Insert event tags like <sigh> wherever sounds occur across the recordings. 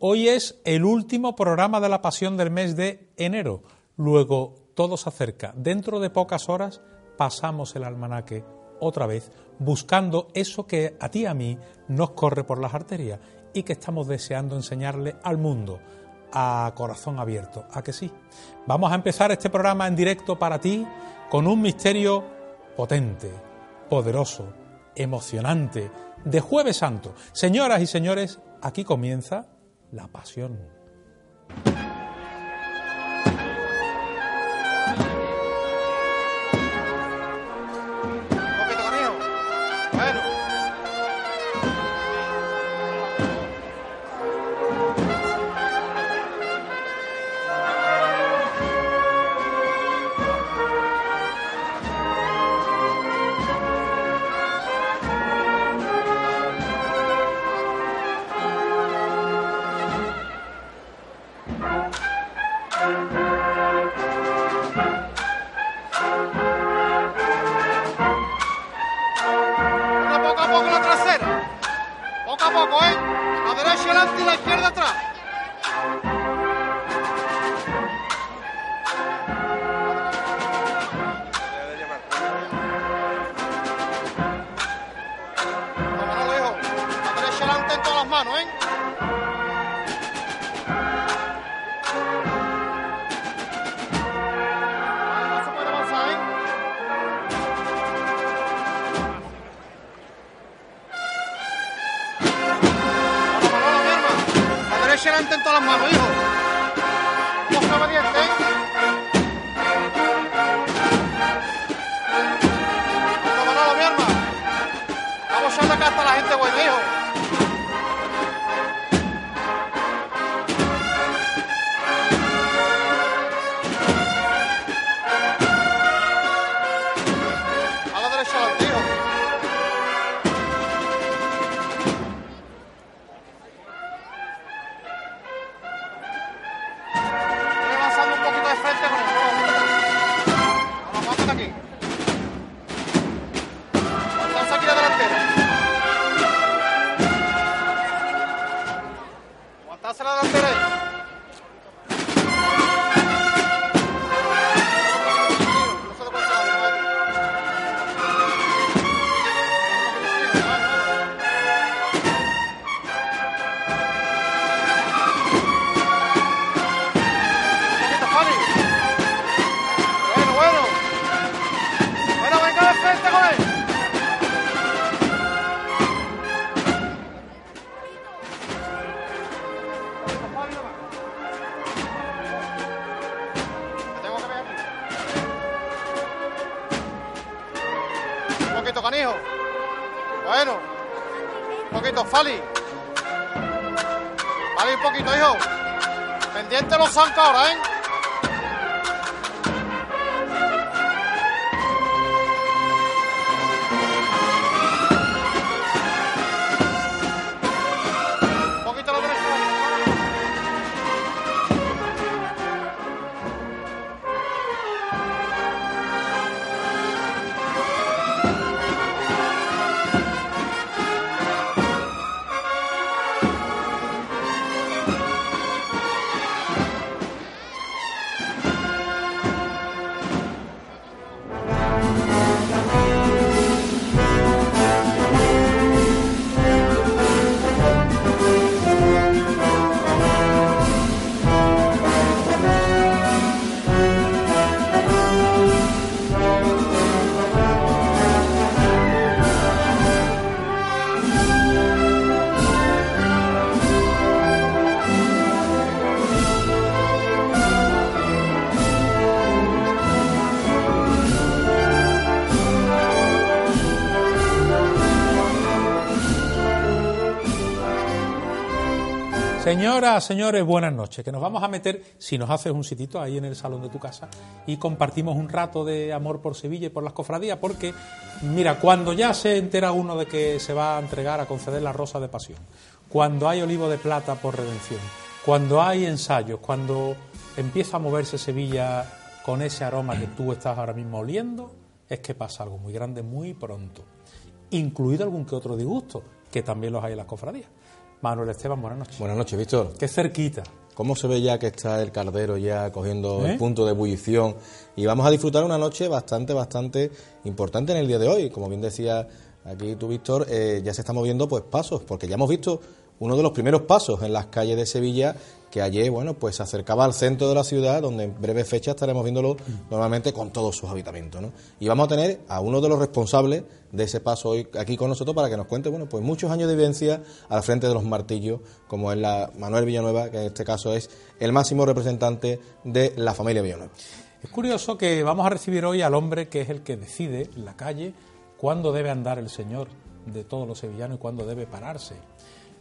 Hoy es el último programa de la Pasión del mes de enero. Luego todo se acerca. Dentro de pocas horas pasamos el almanaque otra vez buscando eso que a ti y a mí nos corre por las arterias y que estamos deseando enseñarle al mundo a corazón abierto. ¿A que sí? Vamos a empezar este programa en directo para ti con un misterio potente, poderoso, emocionante, de Jueves Santo. Señoras y señores, aquí comienza la pasión. Señoras, señores, buenas noches. Que nos vamos a meter, si nos haces un sitito ahí en el salón de tu casa y compartimos un rato de amor por Sevilla y por las cofradías, porque, mira, cuando ya se entera uno de que se va a entregar a conceder la rosa de pasión, cuando hay olivo de plata por redención, cuando hay ensayos, cuando empieza a moverse Sevilla con ese aroma que tú estás ahora mismo oliendo, es que pasa algo muy grande muy pronto, incluido algún que otro disgusto, que también los hay en las cofradías. Manuel Esteban, buenas noches. Buenas noches, Víctor. Qué cerquita. ¿Cómo se ve ya que está el cardero ya cogiendo ¿Eh? el punto de ebullición? Y vamos a disfrutar una noche bastante, bastante importante en el día de hoy. Como bien decía aquí tú, Víctor, eh, ya se están moviendo pues pasos, porque ya hemos visto uno de los primeros pasos en las calles de Sevilla que ayer, bueno, pues se acercaba al centro de la ciudad, donde en breve fecha estaremos viéndolo normalmente con todos sus habitamientos, ¿no? Y vamos a tener a uno de los responsables de ese paso hoy aquí con nosotros para que nos cuente, bueno, pues muchos años de vivencia al frente de los martillos, como es la Manuel Villanueva, que en este caso es el máximo representante de la familia Villanueva. Es curioso que vamos a recibir hoy al hombre que es el que decide en la calle cuándo debe andar el Señor de todos los sevillanos y cuándo debe pararse.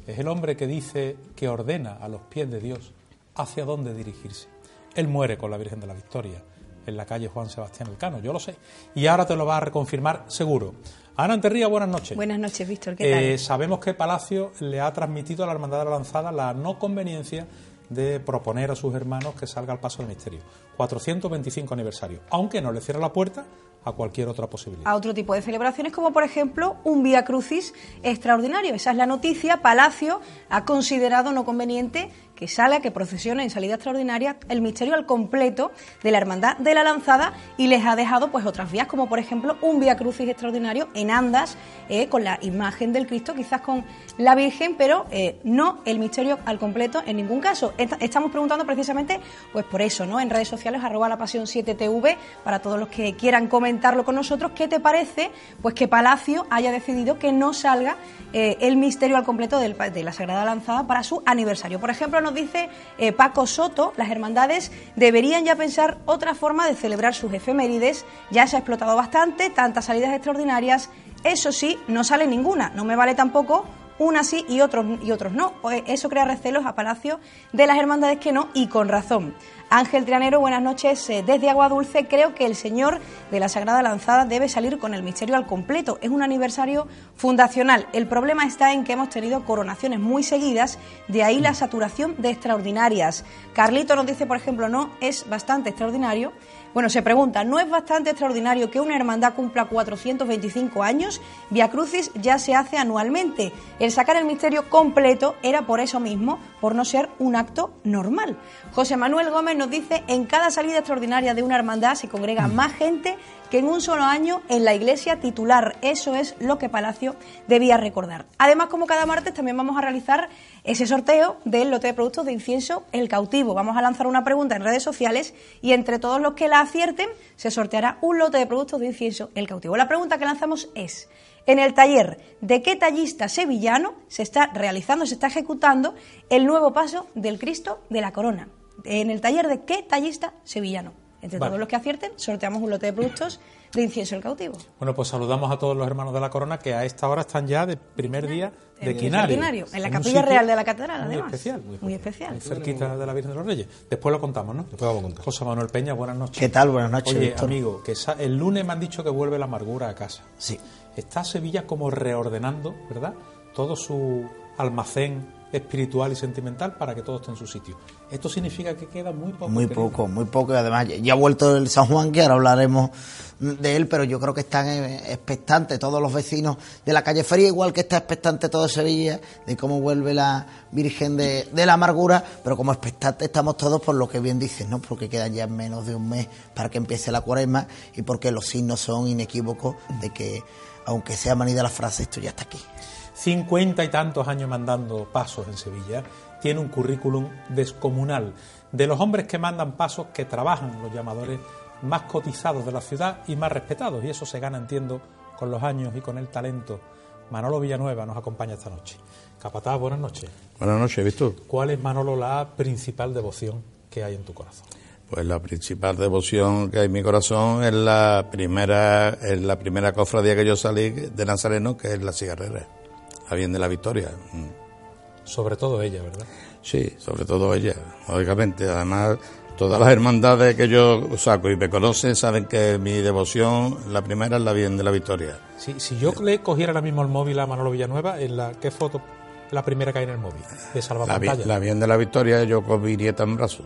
Es el hombre que dice, que ordena a los pies de Dios hacia dónde dirigirse. Él muere con la Virgen de la Victoria en la calle Juan Sebastián Elcano, yo lo sé. Y ahora te lo va a reconfirmar seguro. Ana Anterría, buenas noches. Buenas noches, Víctor. ¿Qué tal? Eh, sabemos que Palacio le ha transmitido a la Hermandad de la Lanzada la no conveniencia de proponer a sus hermanos que salga al paso del misterio. 425 aniversario, aunque no le cierra la puerta a cualquier otra posibilidad. a otro tipo de celebraciones, como por ejemplo un Vía Crucis extraordinario. Esa es la noticia. Palacio ha considerado no conveniente que salga, que procesione en salida extraordinaria el misterio al completo de la Hermandad de la Lanzada y les ha dejado pues otras vías, como por ejemplo un Vía Crucis extraordinario en Andas, eh, con la imagen del Cristo, quizás con la Virgen, pero eh, no el misterio al completo en ningún caso. Esta- estamos preguntando precisamente pues por eso, ¿no? En redes sociales, arroba la pasión 7TV, para todos los que quieran comentarlo con nosotros, ¿qué te parece? Pues que Palacio haya decidido que no salga eh, el misterio al completo del de la Sagrada Lanzada para su aniversario. Por ejemplo, nos dice eh, Paco Soto, las hermandades deberían ya pensar otra forma de celebrar sus efemérides, ya se ha explotado bastante, tantas salidas extraordinarias, eso sí, no sale ninguna, no me vale tampoco una sí y otros, y otros no. Eh, Eso crea recelos a Palacio de las hermandades que no, y con razón. Ángel Trianero, buenas noches. Eh, Desde Agua Dulce, creo que el Señor de la Sagrada Lanzada debe salir con el misterio al completo. Es un aniversario fundacional. El problema está en que hemos tenido coronaciones muy seguidas, de ahí la saturación de extraordinarias. Carlito nos dice, por ejemplo, no, es bastante extraordinario. Bueno, se pregunta, ¿no es bastante extraordinario que una hermandad cumpla 425 años? Via Crucis ya se hace anualmente. El sacar el misterio completo era por eso mismo, por no ser un acto normal. José Manuel Gómez nos dice, en cada salida extraordinaria de una hermandad se congrega más gente que en un solo año en la iglesia titular. Eso es lo que Palacio debía recordar. Además, como cada martes, también vamos a realizar ese sorteo del lote de productos de incienso El Cautivo. Vamos a lanzar una pregunta en redes sociales y entre todos los que la acierten se sorteará un lote de productos de incienso El Cautivo. La pregunta que lanzamos es, en el taller de qué tallista sevillano se está realizando, se está ejecutando el nuevo paso del Cristo de la Corona? En el taller de qué tallista sevillano. Entre Vale. todos los que acierten, sorteamos un lote de productos de incienso el cautivo. Bueno, pues saludamos a todos los hermanos de la Corona que a esta hora están ya de primer día de En Quinario. Quinario, en la Capilla Real de la Catedral, Muy además. especial. Muy especial. Muy cerquita de la Virgen de los Reyes. Después lo contamos, ¿no? Después vamos a contar. José Manuel Peña, buenas noches. ¿Qué tal? Buenas noches, Oye, Víctor. amigo, que el lunes me han dicho que vuelve la amargura a casa. Sí. Está Sevilla como reordenando, ¿verdad? Todo su almacén espiritual y sentimental para que todo esté en su sitio. Esto significa que queda muy poco. Muy querido. poco, muy poco. Y además, ya ha vuelto el San Juan, que ahora hablaremos de él, pero yo creo que están eh, expectantes todos los vecinos de la calle Feria, igual que está expectante todo Sevilla de cómo vuelve la Virgen de, de la Amargura, pero como expectantes estamos todos por lo que bien dices, ¿no? Porque quedan ya menos de un mes para que empiece la cuaresma y porque los signos son inequívocos de que, aunque sea manida la frase, esto ya está aquí. cincuenta y tantos años mandando pasos en Sevilla, tiene un currículum descomunal. De los hombres que mandan pasos, que trabajan los llamadores más cotizados de la ciudad y más respetados. Y eso se gana, entiendo, con los años y con el talento. Manolo Villanueva nos acompaña esta noche. Capataz, buenas noches. Buenas noches, Víctor. ¿Cuál es, Manolo, la principal devoción que hay en tu corazón? Pues la principal devoción que hay en mi corazón es la primera, es la primera cofradía que yo salí de Nazareno, que es la cigarrera, la bien de la Victoria. Mm. Sobre todo ella, ¿verdad? Sí, sobre todo ella, lógicamente. Además, todas las hermandades que yo saco y me conocen saben que mi devoción, la primera es la bien de la Victoria. Sí, si yo le cogiera ahora mismo el móvil a Manolo Villanueva, ¿en la qué foto la primera que hay en el móvil? De La, salvapantalla. bien- la bien de la Victoria, yo con mi nieta en brazos.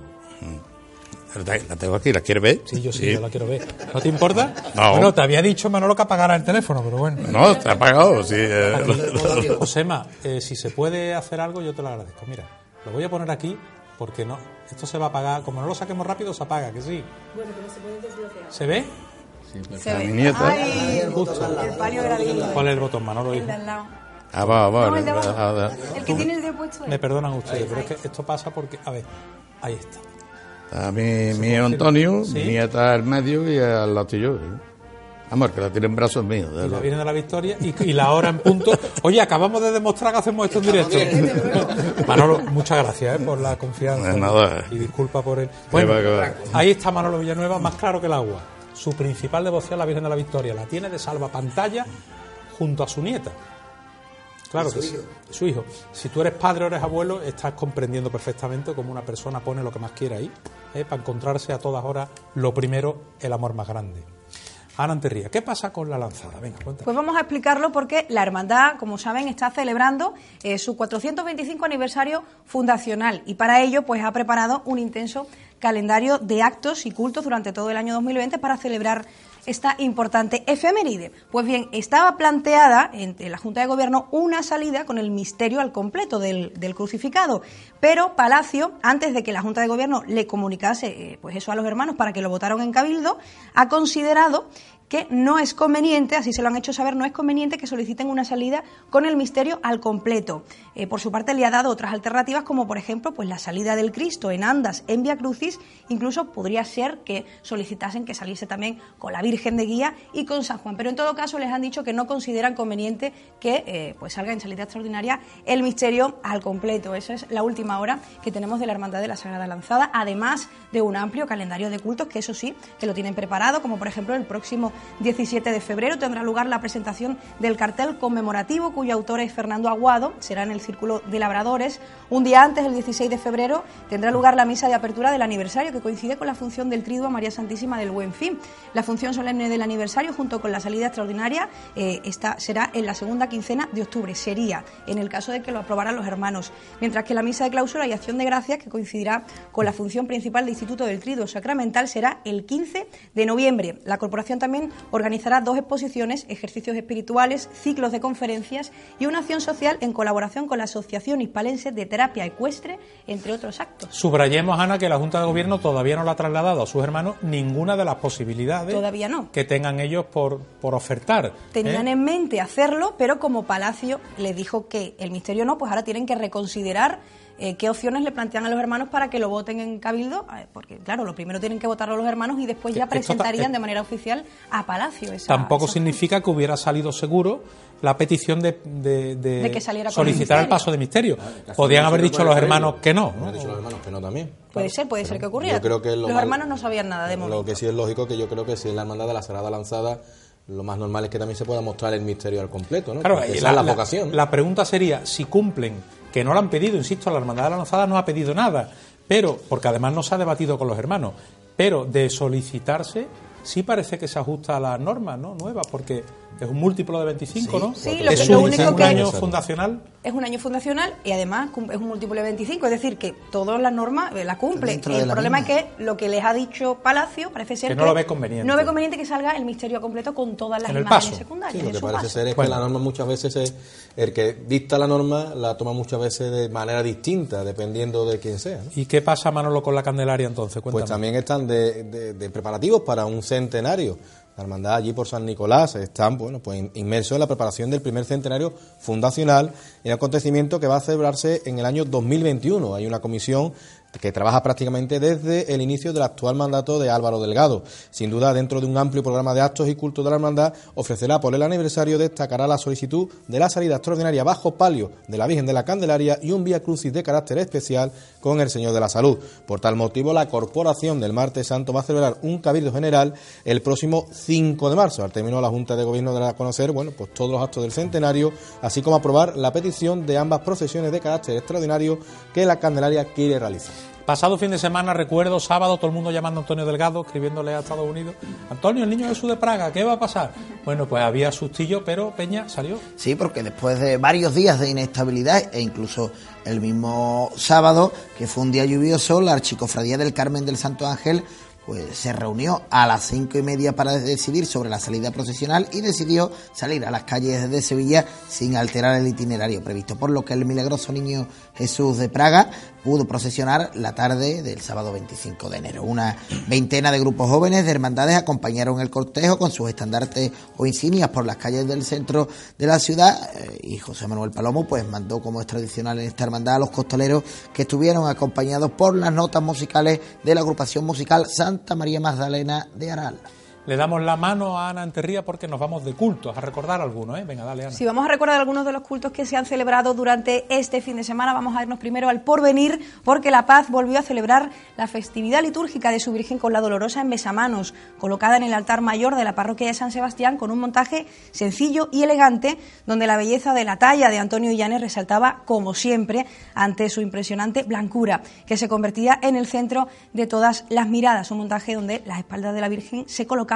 La la tengo aquí, ¿la quieres ver? Sí, yo sí, yo la quiero ver. ¿No te importa? No. Bueno, te había dicho Manolo que apagara el teléfono, pero bueno. No, está apagado, sí. eh, Josema, eh, si se puede hacer algo, yo te lo agradezco. Mira, lo voy a poner aquí porque no, esto se va a apagar. Como no lo saquemos rápido, se apaga, que sí. Bueno, pero se puede desbloquear. ¿Se ve? Se ve. mi nieta. Ay, el palio gradino. ¿Cuál es el botón, Manolo? El de al lado. Ah, va, va, No, el de va, abajo. El que tiene el dedo puesto. Me perdonan ustedes, pero es que esto pasa porque, a ver, ahí está. Está mi, mi Antonio, Sí. mi nieta al medio y al lado yo. Amor, que la tiene en brazos míos. de Y la. Virgen de la Victoria y, y la hora en punto. Oye, acabamos de demostrar que hacemos esto en directo. <laughs> Manolo, muchas gracias eh, por la confianza. De nada. Y disculpa por el. Bueno, ahí está Manolo Villanueva, más claro que el agua. Su principal devoción, la Virgen de la Victoria, la tiene de salvapantalla junto a su nieta. Claro que sí. Su hijo. Si tú eres padre o eres abuelo, estás comprendiendo perfectamente cómo una persona pone lo que más quiere ahí, ¿eh? para encontrarse a todas horas, lo primero, el amor más grande. Ana Anterría, ¿qué pasa con la lanzada? Venga, cuéntame. Pues vamos a explicarlo porque la hermandad, como saben, está celebrando eh, su 425 aniversario fundacional y para ello pues ha preparado un intenso calendario de actos y cultos durante todo el año 2020 para celebrar esta importante efeméride. Pues bien, estaba planteada en la Junta de Gobierno una salida con el misterio al completo del, del crucificado, pero Palacio, antes de que la Junta de Gobierno le comunicase eh, pues eso a los hermanos para que lo votaron en Cabildo, ha considerado que no es conveniente, así se lo han hecho saber, no es conveniente que soliciten una salida con el misterio al completo. Eh, por su parte le ha dado otras alternativas como por ejemplo pues la salida del Cristo en Andas, en Via Crucis, incluso podría ser que solicitasen que saliese también con la Virgen de Guía y con San Juan, pero en todo caso les han dicho que no consideran conveniente que eh, pues salga en salida extraordinaria el misterio al completo. Esa es la última hora que tenemos de la Hermandad de la Sagrada Lanzada, además de un amplio calendario de cultos que eso sí, que lo tienen preparado, como por ejemplo el próximo 17 de febrero tendrá lugar la presentación del cartel conmemorativo cuyo autor es Fernando Aguado, será en el Círculo de Labradores. Un día antes, el 16 de febrero, tendrá lugar la misa de apertura del aniversario que coincide con la función del triduo a María Santísima del Buen Fin. La función solemne del aniversario junto con la salida extraordinaria eh, será en la segunda quincena de octubre, sería en el caso de que lo aprobaran los hermanos, mientras que la misa de clausura y acción de gracias que coincidirá con la función principal del Instituto del Triduo Sacramental será el 15 de noviembre. La corporación también organizará dos exposiciones, ejercicios espirituales, ciclos de conferencias y una acción social en colaboración con la Asociación Hispalense de Terapia Ecuestre, entre otros actos. Subrayemos, Ana, que la Junta de Gobierno todavía no le ha trasladado a sus hermanos ninguna de las posibilidades Todavía no. que tengan ellos por, por ofertar. Tenían ¿eh? en mente hacerlo, pero como Palacio le dijo que el misterio no, pues ahora tienen que reconsiderar eh, qué opciones le plantean a los hermanos para que lo voten en Cabildo, porque claro, lo primero tienen que votarlo los hermanos y después ya ta- presentarían eh, de manera oficial a Palacio. esa- Tampoco esa- significa que hubiera salido seguro la petición de, de- de De que saliera con el solicitar el, paso de misterio. Podían haber dicho los hermanos que no. Me ¿no? han dicho los hermanos que no también. Puede ser, puede ser que ocurriera. Yo creo que lo los mal- hermanos no sabían nada de momento. Lo que sí es lógico que yo creo que si es la hermandad de la Sagrada Lanzada, lo más normal es que también se pueda mostrar el misterio al completo, ¿no? Claro, y esa la, es la, la- vocación. la pregunta sería si cumplen, que no lo han pedido, insisto, la Hermandad de la Lanzada no ha pedido nada, pero, porque además no se ha debatido con los hermanos, pero de solicitarse sí parece que se ajusta a las normas ¿no? nuevas, porque es un múltiplo de 25, ¿no? Sí, lo es lo un, único un que- año fundacional. Es un año fundacional y además es un múltiplo de 25, es decir, que todas las normas eh, la cumplen. Dentro de El problema misma. es que lo que les ha dicho Palacio parece ser Que no lo ve conveniente. No ve conveniente que salga el misterio completo con todas las En el imágenes paso. secundarias. Sí, en lo que parece paso. ser es Bueno. que la norma muchas veces es, el que dicta la norma la toma muchas veces de manera distinta, dependiendo de quién sea. ¿no? ¿Y qué pasa, Manolo, con la Candelaria entonces? Pues Cuéntame. también están de, de- de preparativos para un centenario. La hermandad allí por San Nicolás están bueno, pues in- inmersos en la preparación del primer centenario fundacional, un acontecimiento que va a celebrarse en el año 2021. Hay una comisión que trabaja prácticamente desde el inicio del actual mandato de Álvaro Delgado. Sin duda, dentro de un amplio programa de actos y cultos de la hermandad, ofrecerá por el aniversario, destacará la solicitud de la salida extraordinaria bajo palio de la Virgen de la Candelaria y un vía crucis de carácter especial con el Señor de la Salud. Por tal motivo, la Corporación del Martes Santo va a celebrar un cabildo general el próximo 5 de marzo. Al término, la Junta de Gobierno dará a conocer bueno, pues todos los actos del centenario, así como aprobar la petición de ambas procesiones de carácter extraordinario que la Candelaria quiere realizar. Pasado fin de semana, recuerdo, sábado, todo el mundo llamando a Antonio Delgado, escribiéndole a Estados Unidos. Antonio, el niño Jesús de Praga, ¿qué va a pasar? Bueno, pues había sustillo, pero Peña salió. Sí, porque después de varios días de inestabilidad e incluso el mismo sábado, que fue un día lluvioso, la Archicofradía del Carmen del Santo Ángel pues se reunió a las cinco y media para decidir sobre la salida procesional y decidió salir a las calles de Sevilla sin alterar el itinerario previsto, por lo que el milagroso niño Jesús de Praga pudo procesionar la tarde del sábado 25 de enero. Una veintena de grupos jóvenes de hermandades acompañaron el cortejo con sus estandartes o insignias por las calles del centro de la ciudad eh, y José Manuel Palomo pues mandó como es tradicional en esta hermandad a los costoleros que estuvieron acompañados por las notas musicales de la agrupación musical Santa María Magdalena de Aral. Le damos la mano a Ana Enterría porque nos vamos de cultos, a recordar algunos, ¿eh? Venga, dale, Ana. Sí, vamos a recordar algunos de los cultos que se han celebrado durante este fin de semana. Vamos a irnos primero al Porvenir, porque La Paz volvió a celebrar la festividad litúrgica de su Virgen con la Dolorosa en besamanos, colocada en el altar mayor de la parroquia de San Sebastián con un montaje sencillo y elegante, donde la belleza de la talla de Antonio Illanes resaltaba, como siempre, ante su impresionante blancura, que se convertía en el centro de todas las miradas. Un montaje donde las espaldas de la Virgen se colocaban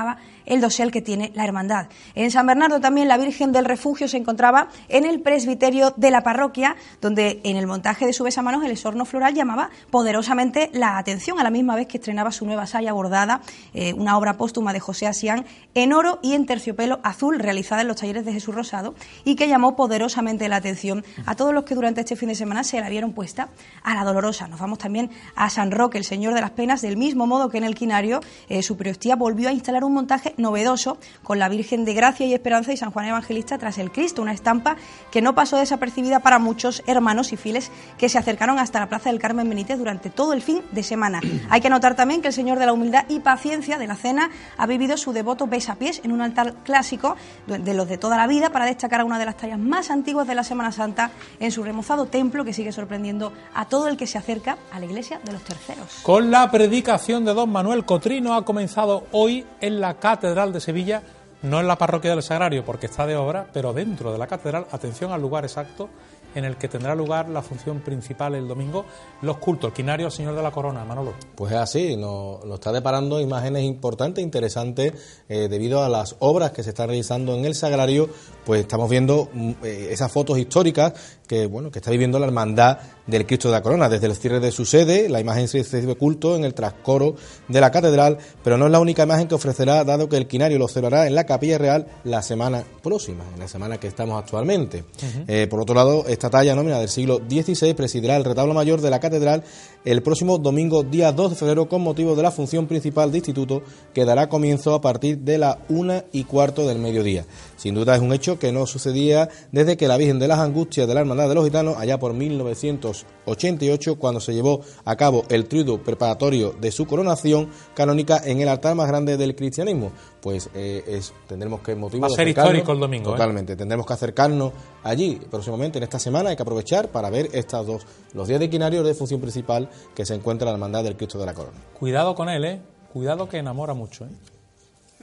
el dosel que tiene la hermandad. En San Bernardo también la Virgen del Refugio se encontraba en el presbiterio de la parroquia, donde en el montaje de su besamanos el esorno floral llamaba poderosamente la atención, a la misma vez que estrenaba su nueva saya bordada, eh, una obra póstuma de José Asián, en oro y en terciopelo azul, realizada en los talleres de Jesús Rosado, y que llamó poderosamente la atención a todos los que durante este fin de semana se la vieron puesta a la dolorosa. Nos vamos también a San Roque, el Señor de las Penas, del mismo modo que en el Quinario, eh, su priostía volvió a instalar un montaje novedoso con la Virgen de Gracia y Esperanza y San Juan Evangelista tras el Cristo, una estampa que no pasó desapercibida para muchos hermanos y fieles que se acercaron hasta la Plaza del Carmen Benítez durante todo el fin de semana. <clears throat> Hay que anotar también que el Señor de la Humildad y Paciencia de la Cena ha vivido su devoto pies en un altar clásico de los de toda la vida para destacar a una de las tallas más antiguas de la Semana Santa en su remozado templo que sigue sorprendiendo a todo el que se acerca a la iglesia de los terceros. Con la predicación de don Manuel Cotrino ha comenzado hoy la Catedral de Sevilla, no en la parroquia del Sagrario porque está de obra, pero dentro de la catedral, atención al lugar exacto en el que tendrá lugar la función principal el domingo, los cultos, el quinario al Señor de la Corona, Manolo. Pues es así, nos, está deparando imágenes importantes, interesantes, eh, debido a las obras que se están realizando en el Sagrario, pues estamos viendo mm, eh, esas fotos históricas que bueno que está viviendo la hermandad del Cristo de la Corona. Desde el cierre de su sede la imagen se recibe culto en el trascoro de la catedral pero no es la única imagen que ofrecerá dado que el quinario lo celebrará en la capilla real la semana próxima en la semana que estamos actualmente. Eh, por otro lado esta talla nómina del siglo XVI presidirá el retablo mayor de la catedral el próximo domingo día 2 de febrero con motivo de la función principal de instituto que dará comienzo a partir de la una y cuarto del mediodía. Sin duda es un hecho que no sucedía desde que la Virgen de las Angustias de la Hermandad de los Gitanos, allá por 1988, cuando se llevó a cabo el triduo preparatorio de su coronación canónica en el altar más grande del cristianismo. Pues eh, es, tendremos que motivo Va a ser histórico el domingo. ¿eh? Totalmente, tendremos que acercarnos allí próximamente en esta semana. Hay que aprovechar para ver estas dos, los días de quinario de función principal que se encuentra en la Hermandad del Cristo de la Corona. Cuidado con él, ¿eh? Cuidado que enamora mucho, ¿eh?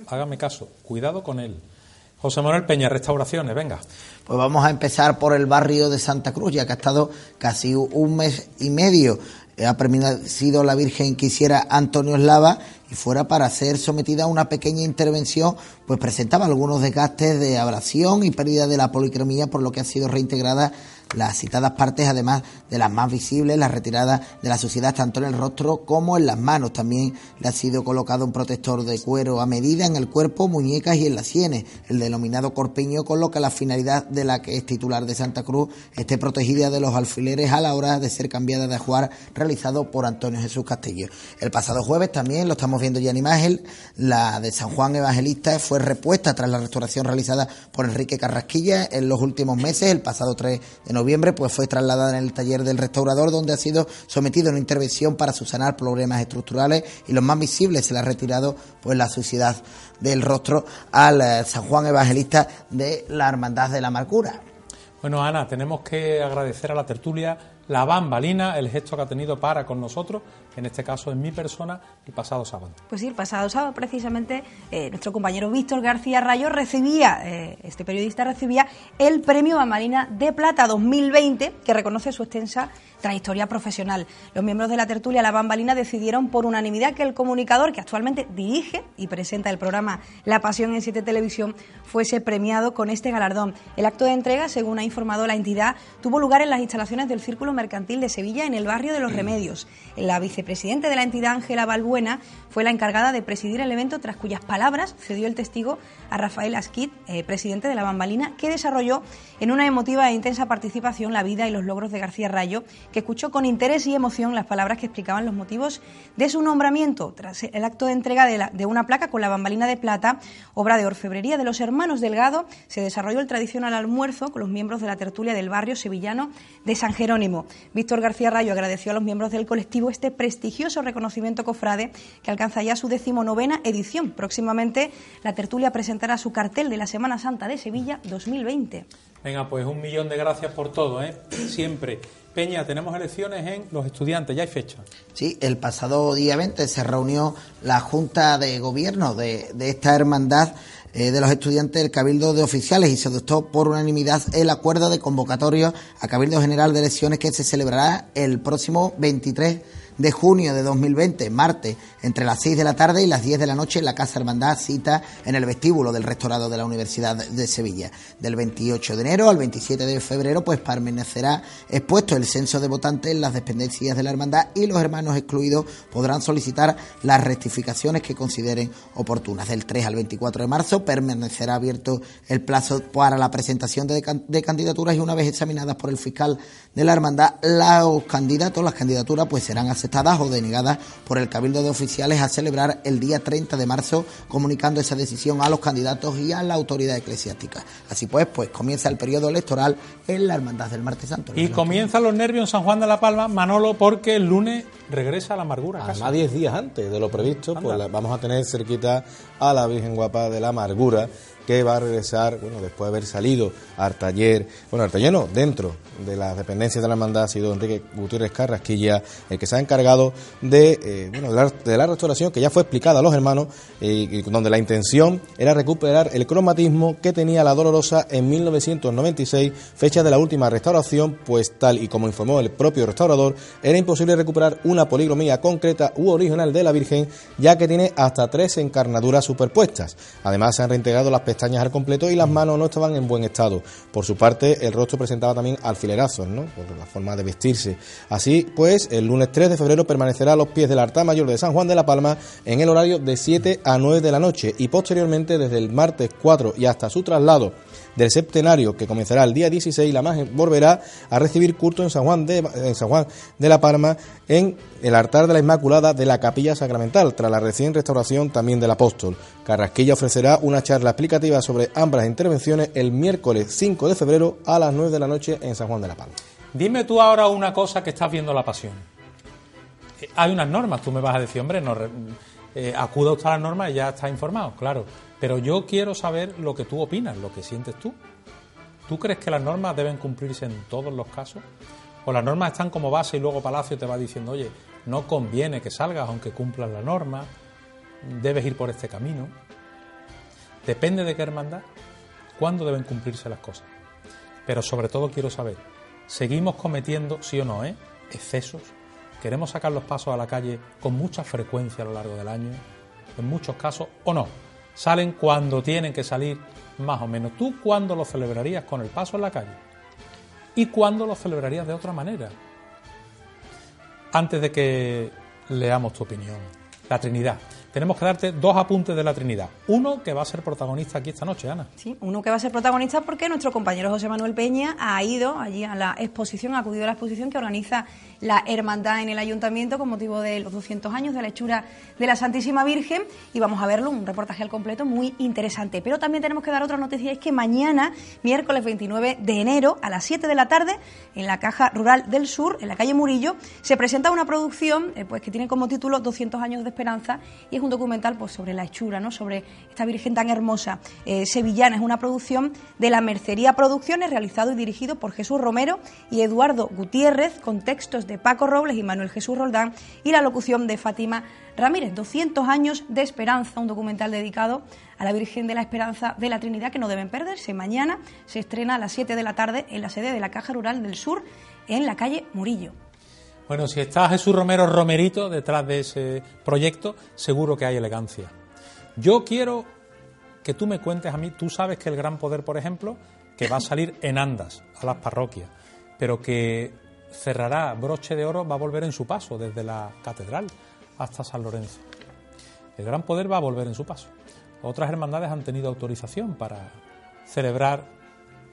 Hágame caso, cuidado con él. José Manuel Peña, restauraciones, venga. Pues vamos a empezar por el barrio de Santa Cruz, ya que ha estado casi un mes y medio. Ha permanecido la Virgen que hiciera Antonio Eslava y fuera para ser sometida a una pequeña intervención, pues presentaba algunos desgastes de abrasión y pérdida de la policromía, por lo que ha sido reintegrada las citadas partes, además de las más visibles, la retirada de la suciedad tanto en el rostro como en las manos. También le ha sido colocado un protector de cuero a medida en el cuerpo, muñecas y en las sienes, el denominado corpiño, con lo que la finalidad de la que es titular de Santa Cruz esté protegida de los alfileres a la hora de ser cambiada de jugar, realizado por Antonio Jesús Castillo. El pasado jueves también lo estamos viendo ya en imagen, la de San Juan Evangelista fue repuesta tras la restauración realizada por Enrique Carrasquilla en los últimos meses. El pasado 3 de noviembre pues fue trasladada en el taller del restaurador donde ha sido sometido a una intervención para subsanar problemas estructurales y los más visibles se le ha retirado pues la suciedad del rostro al eh, San Juan Evangelista de la Hermandad de la Amargura. Bueno, Ana, tenemos que agradecer a la tertulia la bambalina, el gesto que ha tenido para con nosotros, en este caso en mi persona, el pasado sábado. Pues sí, el pasado sábado precisamente eh, nuestro compañero Víctor García Rayo recibía, eh, este periodista recibía el premio Bambalina de Plata 2020, que reconoce su extensa trayectoria profesional. Los miembros de la tertulia La Bambalina decidieron por unanimidad que el comunicador que actualmente dirige y presenta el programa La Pasión en Siete Televisión fuese premiado con este galardón. El acto de entrega, según ha informado la entidad, tuvo lugar en las instalaciones del Círculo Mercantil de Sevilla en el barrio de Los Remedios. La vicepresidenta de la entidad, Ángela Balbuena, fue la encargada de presidir el evento tras cuyas palabras cedió el testigo a Rafael Asquit, eh, presidente de La Bambalina, que desarrolló en una emotiva e intensa participación la vida y los logros de García Rayo, que escuchó con interés y emoción las palabras que explicaban los motivos de su nombramiento tras el acto de entrega de, una placa con la bambalina de plata, obra de orfebrería de los hermanos Delgado, se desarrolló el tradicional almuerzo con los miembros de la tertulia del barrio sevillano de San Jerónimo. Víctor García Rayo agradeció a los miembros del colectivo este prestigioso reconocimiento cofrade que alcanza ya su decimonovena edición. Próximamente la tertulia presentará su cartel de la Semana Santa de Sevilla 2020. Venga, pues un millón de gracias por todo, ¿eh? Siempre. Peña, tenemos elecciones en los estudiantes, ya hay fecha. Sí, el pasado día 20 se reunió la Junta de Gobierno de, esta hermandad eh, de los estudiantes del Cabildo de Oficiales y se adoptó por unanimidad el acuerdo de convocatoria a Cabildo General de Elecciones que se celebrará el próximo 23 de junio de 2020, martes, entre las 6 de la tarde y las 10 de la noche en la Casa Hermandad, cita en el vestíbulo del rectorado de la Universidad de Sevilla. Del 28 de enero al 27 de febrero, pues permanecerá expuesto el censo de votantes en las dependencias de la Hermandad y los hermanos excluidos podrán solicitar las rectificaciones que consideren oportunas. Del 3 al 24 de marzo permanecerá abierto el plazo para la presentación de, de candidaturas y una vez examinadas por el fiscal de la Hermandad, los candidatos, las candidaturas, pues serán aceptadas o denegadas por el Cabildo de Oficiales a celebrar el día 30 de marzo, comunicando esa decisión a los candidatos y a la autoridad eclesiástica. Así pues, pues comienza el periodo electoral en la Hermandad del Martes Santo. Y comienzan los nervios en San Juan de la Palma, Manolo, porque el lunes regresa a la amargura. Además, 10 días antes de lo previsto, pues vamos a tener cerquita a la Virgen Guapa de la Amargura que va a regresar, bueno, después de haber salido al taller, bueno, al taller no, dentro de las dependencias de la hermandad ha sido Enrique Gutiérrez Carrasquilla el que se ha encargado de, eh, bueno, de la, restauración que ya fue explicada a los hermanos eh, donde la intención era recuperar el cromatismo que tenía la Dolorosa en 1996, fecha de la última restauración, pues tal y como informó el propio restaurador, era imposible recuperar una poligromía concreta u original de la Virgen, ya que tiene hasta tres encarnaduras superpuestas. Además se han reintegrado las pestañas al completo y las manos no estaban en buen estado. Por su parte, el rostro presentaba también ¿no? Por la forma de vestirse. Así pues, el lunes 3 de febrero permanecerá a los pies del altar mayor de San Juan de la Palma en el horario de 7 a 9 de la noche y posteriormente desde el martes 4 y hasta su traslado del septenario que comenzará el día 16, la imagen volverá a recibir culto en San Juan de, San Juan de la Palma en el altar de la Inmaculada de la Capilla Sacramental, tras la recién restauración también del apóstol. Carrasquilla ofrecerá una charla explicativa sobre ambas intervenciones el miércoles 5 de febrero a las 9 de la noche en San Juan de la Palma. Dime tú ahora una cosa que estás viendo la pasión. Eh, hay unas normas, tú me vas a decir, hombre, no, eh, usted a las normas y ya está informado, claro. Pero yo quiero saber lo que tú opinas, lo que sientes tú. ¿Tú crees que las normas deben cumplirse en todos los casos? ¿O las normas están como base y luego Palacio te va diciendo, oye, no conviene que salgas aunque cumplas la norma, debes ir por este camino? Depende de qué hermandad, cuándo deben cumplirse las cosas. Pero sobre todo quiero saber, ¿seguimos cometiendo, sí o no, eh, excesos? ¿Queremos sacar los pasos a la calle con mucha frecuencia a lo largo del año? En muchos casos, o no salen cuando tienen que salir, más o menos. ¿Tú cuándo lo celebrarías con el paso en la calle? ¿Y cuándo lo celebrarías de otra manera? Antes de que leamos tu opinión, la Trinidad. Tenemos que darte dos apuntes de la Trinidad. Uno que va a ser protagonista aquí esta noche, Ana. Sí, uno que va a ser protagonista porque nuestro compañero José Manuel Peña ha ido allí a la exposición, ha acudido a la exposición que organiza la Hermandad en el Ayuntamiento con motivo de los 200 años de la hechura de la Santísima Virgen y vamos a verlo, un reportaje al completo muy interesante. Pero también tenemos que dar otra noticia, es que mañana, miércoles 29 de enero, a las 7 de la tarde, en la Caja Rural del Sur, en la calle Murillo, se presenta una producción eh, pues que tiene como título 200 años de esperanza y un documental pues, sobre la hechura, ¿no? sobre esta Virgen tan hermosa eh, sevillana. Es una producción de la Mercería Producciones, realizado y dirigido por Jesús Romero y Eduardo Gutiérrez, con textos de Paco Robles y Manuel Jesús Roldán y la locución de Fátima Ramírez. 200 años de esperanza, un documental dedicado a la Virgen de la Esperanza de la Trinidad que no deben perderse. Mañana se estrena a las 7 de la tarde en la sede de la Caja Rural del Sur, en la calle Murillo. Bueno, si está Jesús Romero Romerito detrás de ese proyecto, seguro que hay elegancia. Yo quiero que tú me cuentes a mí, tú sabes que el Gran Poder, por ejemplo, que va a salir en andas a las parroquias, pero que cerrará broche de oro, va a volver en su paso desde la catedral hasta San Lorenzo. El Gran Poder va a volver en su paso. Otras hermandades han tenido autorización para celebrar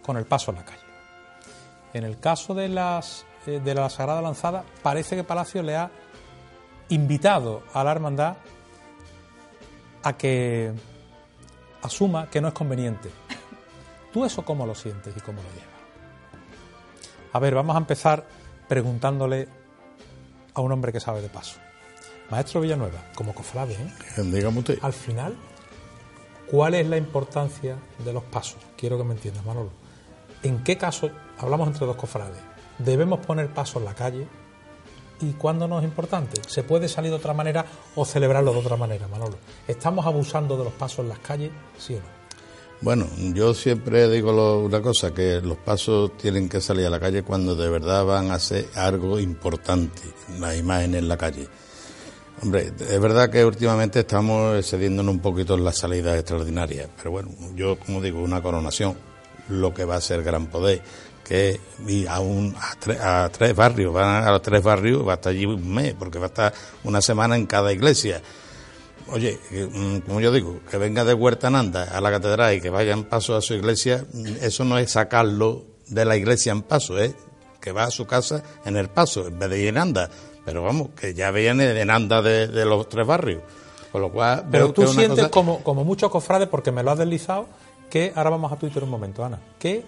con el paso en la calle. En el caso de las de la Sagrada Lanzada, parece que Palacio le ha invitado a la hermandad a que asuma que no es conveniente. <laughs> ¿Tú eso cómo lo sientes y cómo lo llevas? A ver, vamos a empezar preguntándole a un hombre que sabe de paso. Maestro Villanueva, como cofrade, ¿eh? Dígame usted. al final, ¿cuál es la importancia de los pasos? Quiero que me entiendas, Manolo. ¿En qué caso, hablamos entre dos cofrades, debemos poner pasos en la calle? ¿Y cuándo no es importante? ¿Se puede salir de otra manera o celebrarlo de otra manera, Manolo? ¿Estamos abusando de los pasos en las calles, sí o no? Bueno, yo siempre digo una cosa, que los pasos tienen que salir a la calle cuando de verdad van a hacer algo importante, las imágenes en la calle. Hombre, es verdad que últimamente estamos excediéndonos un poquito en las salidas extraordinarias, pero bueno, yo como digo, una coronación, lo que va a ser gran poder, que y a, un, a, tre- a tres barrios, van a los tres barrios, va a estar allí un mes, porque va a estar una semana en cada iglesia. Oye, mm, como yo digo, que venga de Huerta Nanda a la catedral y que vaya en paso a su iglesia, mm, eso no es sacarlo de la iglesia en paso, es que va a su casa en el paso, en vez de ir en anda. Pero vamos, que ya viene en anda de, de los tres barrios. Con lo cual, Pero tú sientes cosa- como, como muchos cofrades, porque me lo has deslizado, que ahora vamos a Twitter un momento, Ana, que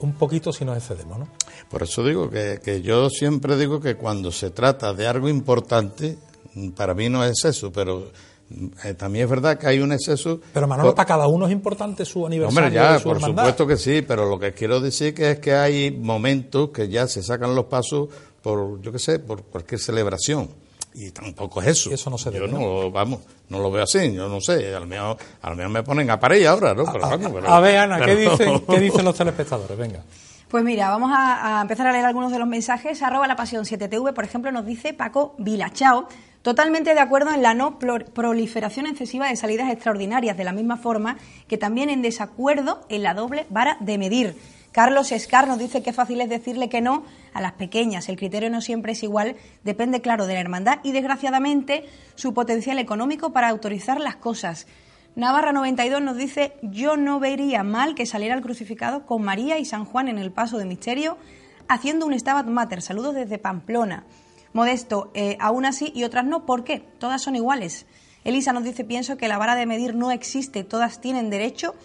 un poquito si nos excedemos, ¿no? Por eso digo que, que yo siempre digo que cuando se trata de algo importante, mm, para mí no es eso, pero mm, eh, también es verdad que hay un exceso. Pero Manolo, por- para cada uno es importante su aniversario Hombre, ya, su por hermandad. supuesto que sí, pero lo que quiero decir que es que hay momentos que ya se sacan los pasos por, yo qué sé, por cualquier celebración. Y tampoco es eso. Eso no se debe, Yo no, vamos, no lo veo así, yo no sé, al menos, al menos me ponen a pared ahora, ¿no? Pero, vamos, pero- A ver, Ana, ¿qué pero- dicen, <laughs> ¿qué dicen los telespectadores? Venga. Pues mira, vamos a, a empezar a leer algunos de los mensajes. Arroba la pasión 7TV, por ejemplo, nos dice Paco Vilachao, totalmente de acuerdo en la no proliferación excesiva de salidas extraordinarias, de la misma forma que también en desacuerdo en la doble vara de medir. Carlos Escar nos dice que fácil es decirle que no a las pequeñas. El criterio no siempre es igual, depende, claro, de la hermandad y, desgraciadamente, su potencial económico para autorizar las cosas. Navarra 92 nos dice, yo no vería mal que saliera el crucificado con María y San Juan en el paso de misterio haciendo un Stabat Mater. Saludos desde Pamplona. Modesto, eh, aún así y otras no, ¿por qué? Todas son iguales. Elisa nos dice, pienso que la vara de medir no existe, todas tienen derecho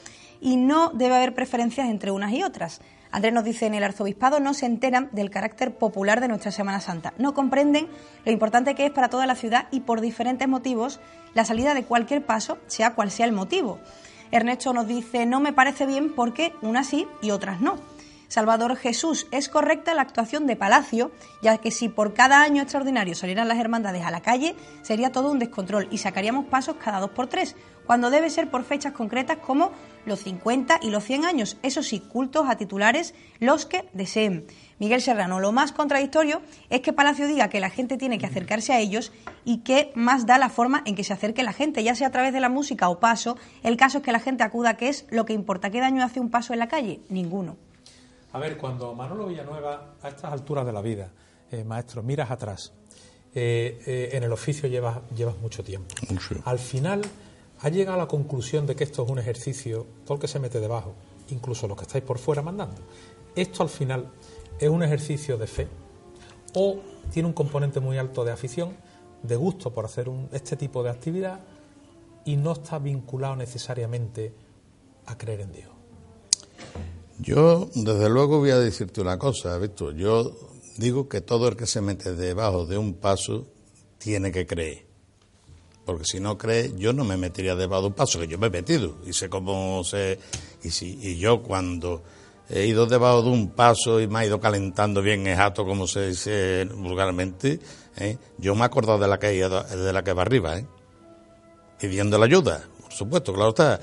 y no debe haber preferencias entre unas y otras. Andrés nos dice, en el arzobispado no se enteran del carácter popular de nuestra Semana Santa. No comprenden lo importante que es para toda la ciudad y por diferentes motivos la salida de cualquier paso, sea cual sea el motivo. Ernesto nos dice, no me parece bien porque unas sí y otras no. Salvador Jesús, es correcta la actuación de Palacio, ya que si por cada año extraordinario salieran las hermandades a la calle, sería todo un descontrol y sacaríamos pasos cada dos por tres, cuando debe ser por fechas concretas como los 50 y los 100 años, eso sí, cultos a titulares los que deseen. Miguel Serrano, lo más contradictorio es que Palacio diga que la gente tiene que acercarse a ellos y que más da la forma en que se acerque la gente, ya sea a través de la música o paso, el caso es que la gente acuda, que es lo que importa. ¿Qué daño hace un paso en la calle? Ninguno. A ver, cuando Manolo Villanueva, a estas alturas de la vida, eh, maestro, miras atrás eh, eh, en el oficio llevas, llevas mucho tiempo. Mucho. Al final, ¿has llegado a la conclusión de que esto es un ejercicio, todo el que se mete debajo, incluso los que estáis por fuera mandando, esto al final es un ejercicio de fe o tiene un componente muy alto de afición, de gusto por hacer un- este tipo de actividad y no está vinculado necesariamente a creer en Dios? Yo, desde luego, voy a decirte una cosa, Víctor. Yo digo que todo el que se mete debajo de un paso tiene que creer. Porque si no cree, yo no me metería debajo de un paso, que yo me he metido. Y sé cómo se. Y, si, y yo, cuando he ido debajo de un paso y me ha ido calentando bien el jato, como se dice vulgarmente, ¿eh? yo me he acordado de la que, de la que va arriba, ¿eh? pidiendo la ayuda, por supuesto, claro está.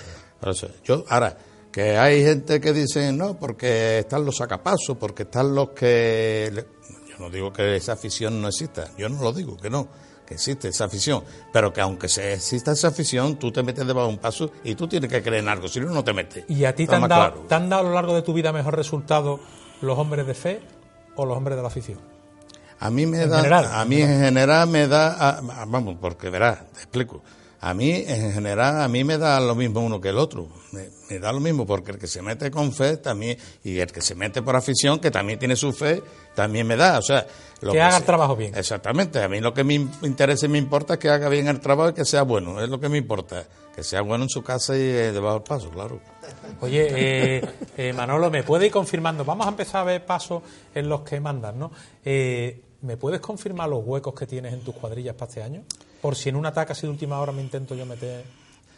Yo, ahora, que hay gente que dice, no, porque están los sacapasos, porque están los que... le-". Yo no digo que esa afición no exista, yo no lo digo, que no, que existe esa afición, pero que aunque se exista esa afición, tú te metes debajo de un paso y tú tienes que creer en algo, si no, no te metes. ¿Y a ti te han, dado, claro. te han dado a lo largo de tu vida mejor resultado los hombres de fe o los hombres de la afición? A mí me En da, general, a mí en general me da, a- vamos, porque verás, te explico. A mí en general a mí me da lo mismo uno que el otro. Me, me da lo mismo porque el que se mete con fe también y el que se mete por afición que también tiene su fe también me da, o sea, lo Que haga el trabajo bien. Exactamente. A mí lo que me in- interesa y me importa es que haga bien el trabajo y que sea bueno. Es lo que me importa. Que sea bueno en su casa y eh, debajo del paso, claro. Oye, eh, eh, Manolo, ¿me puede ir confirmando? Vamos a empezar a ver pasos en los que mandas, ¿no? Eh, ¿Me puedes confirmar los huecos que tienes en tus cuadrillas para este año? Por si en un ataque así de última hora me intento yo meter.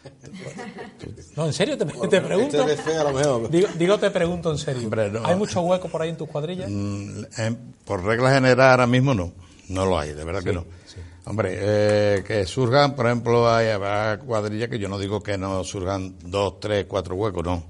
<laughs> No, en serio, te, te pregunto. Este de fe a lo mejor. Digo, digo, te pregunto en serio. Hombre, no. ¿Hay muchos huecos por ahí en tus cuadrillas? Mm, eh, por regla general ahora mismo no, no lo hay, de verdad que no. Hombre, eh, que surjan, por ejemplo, hay cuadrillas que yo no digo que no surjan dos, tres, cuatro huecos, no.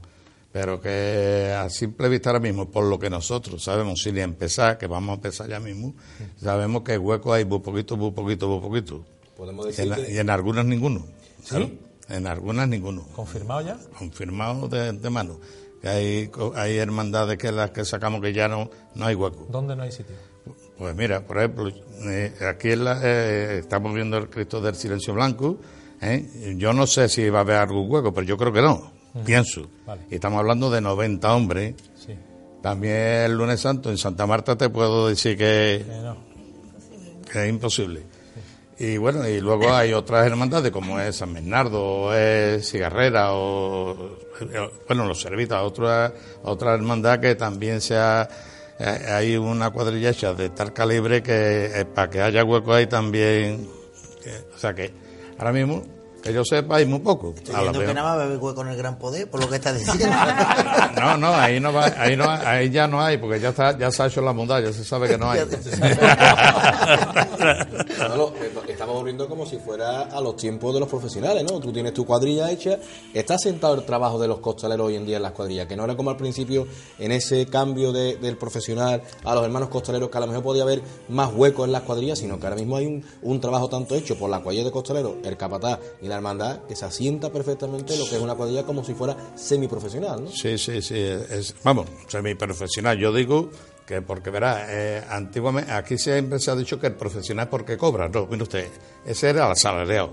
Pero que a simple vista ahora mismo, por lo que nosotros sabemos, sin empezar, que vamos a empezar ya mismo, sabemos que huecos hay muy poquito, muy poquito, muy poquito. Podemos Y decir en, que- y en algunas ninguno. ¿Sí? Claro, En algunas ninguno ¿Confirmado ya? confirmado de, de mano. Que hay, hay hermandades que las que sacamos que ya no, no hay hueco. ¿Dónde no hay sitio? Pues mira, por ejemplo, eh, aquí en la- eh, estamos viendo el Cristo del Silencio Blanco. ¿eh? Yo no sé si va a haber algún hueco, pero yo creo que no. Pienso. Vale. Y estamos hablando de 90 hombres. Sí. También el lunes santo en Santa Marta te puedo decir que, no. que es imposible. Y bueno, y luego hay otras hermandades como es San Bernardo, o es Cigarrera, o eh, bueno, los Servitas, otra, otra hermandad que también sea, eh, hay una cuadrilla hecha de tal calibre que eh, para que haya hueco ahí también, o sea que ahora mismo, que yo sepa, hay muy poco. Estoy A la viendo que nada más bebe hueco en el gran poder, por lo que estás diciendo. <laughs> No, no, ahí no va, ahí no, ahí ya no hay, porque ya está, ya se ha hecho la muda, ya se sabe que no hay. <laughs> <laughs> Estamos volviendo como si fuera a los tiempos de los profesionales, ¿no? Tú tienes tu cuadrilla hecha, está sentado el trabajo de los costaleros hoy en día en las cuadrillas, que no era como al principio en ese cambio de- del profesional a los hermanos costaleros, que a lo mejor podía haber más huecos en las cuadrillas, sino que ahora mismo hay un, un trabajo tanto hecho por la cuadrilla de costaleros, el capataz y la hermandad, que se asienta perfectamente lo que es una cuadrilla como si fuera semiprofesional, ¿no? Sí, sí, sí. Es, vamos, semiprofesional. Yo digo que porque verá, eh, antiguamente aquí siempre se ha dicho que el profesional es porque cobra. No, mire usted, ese era el asalariado.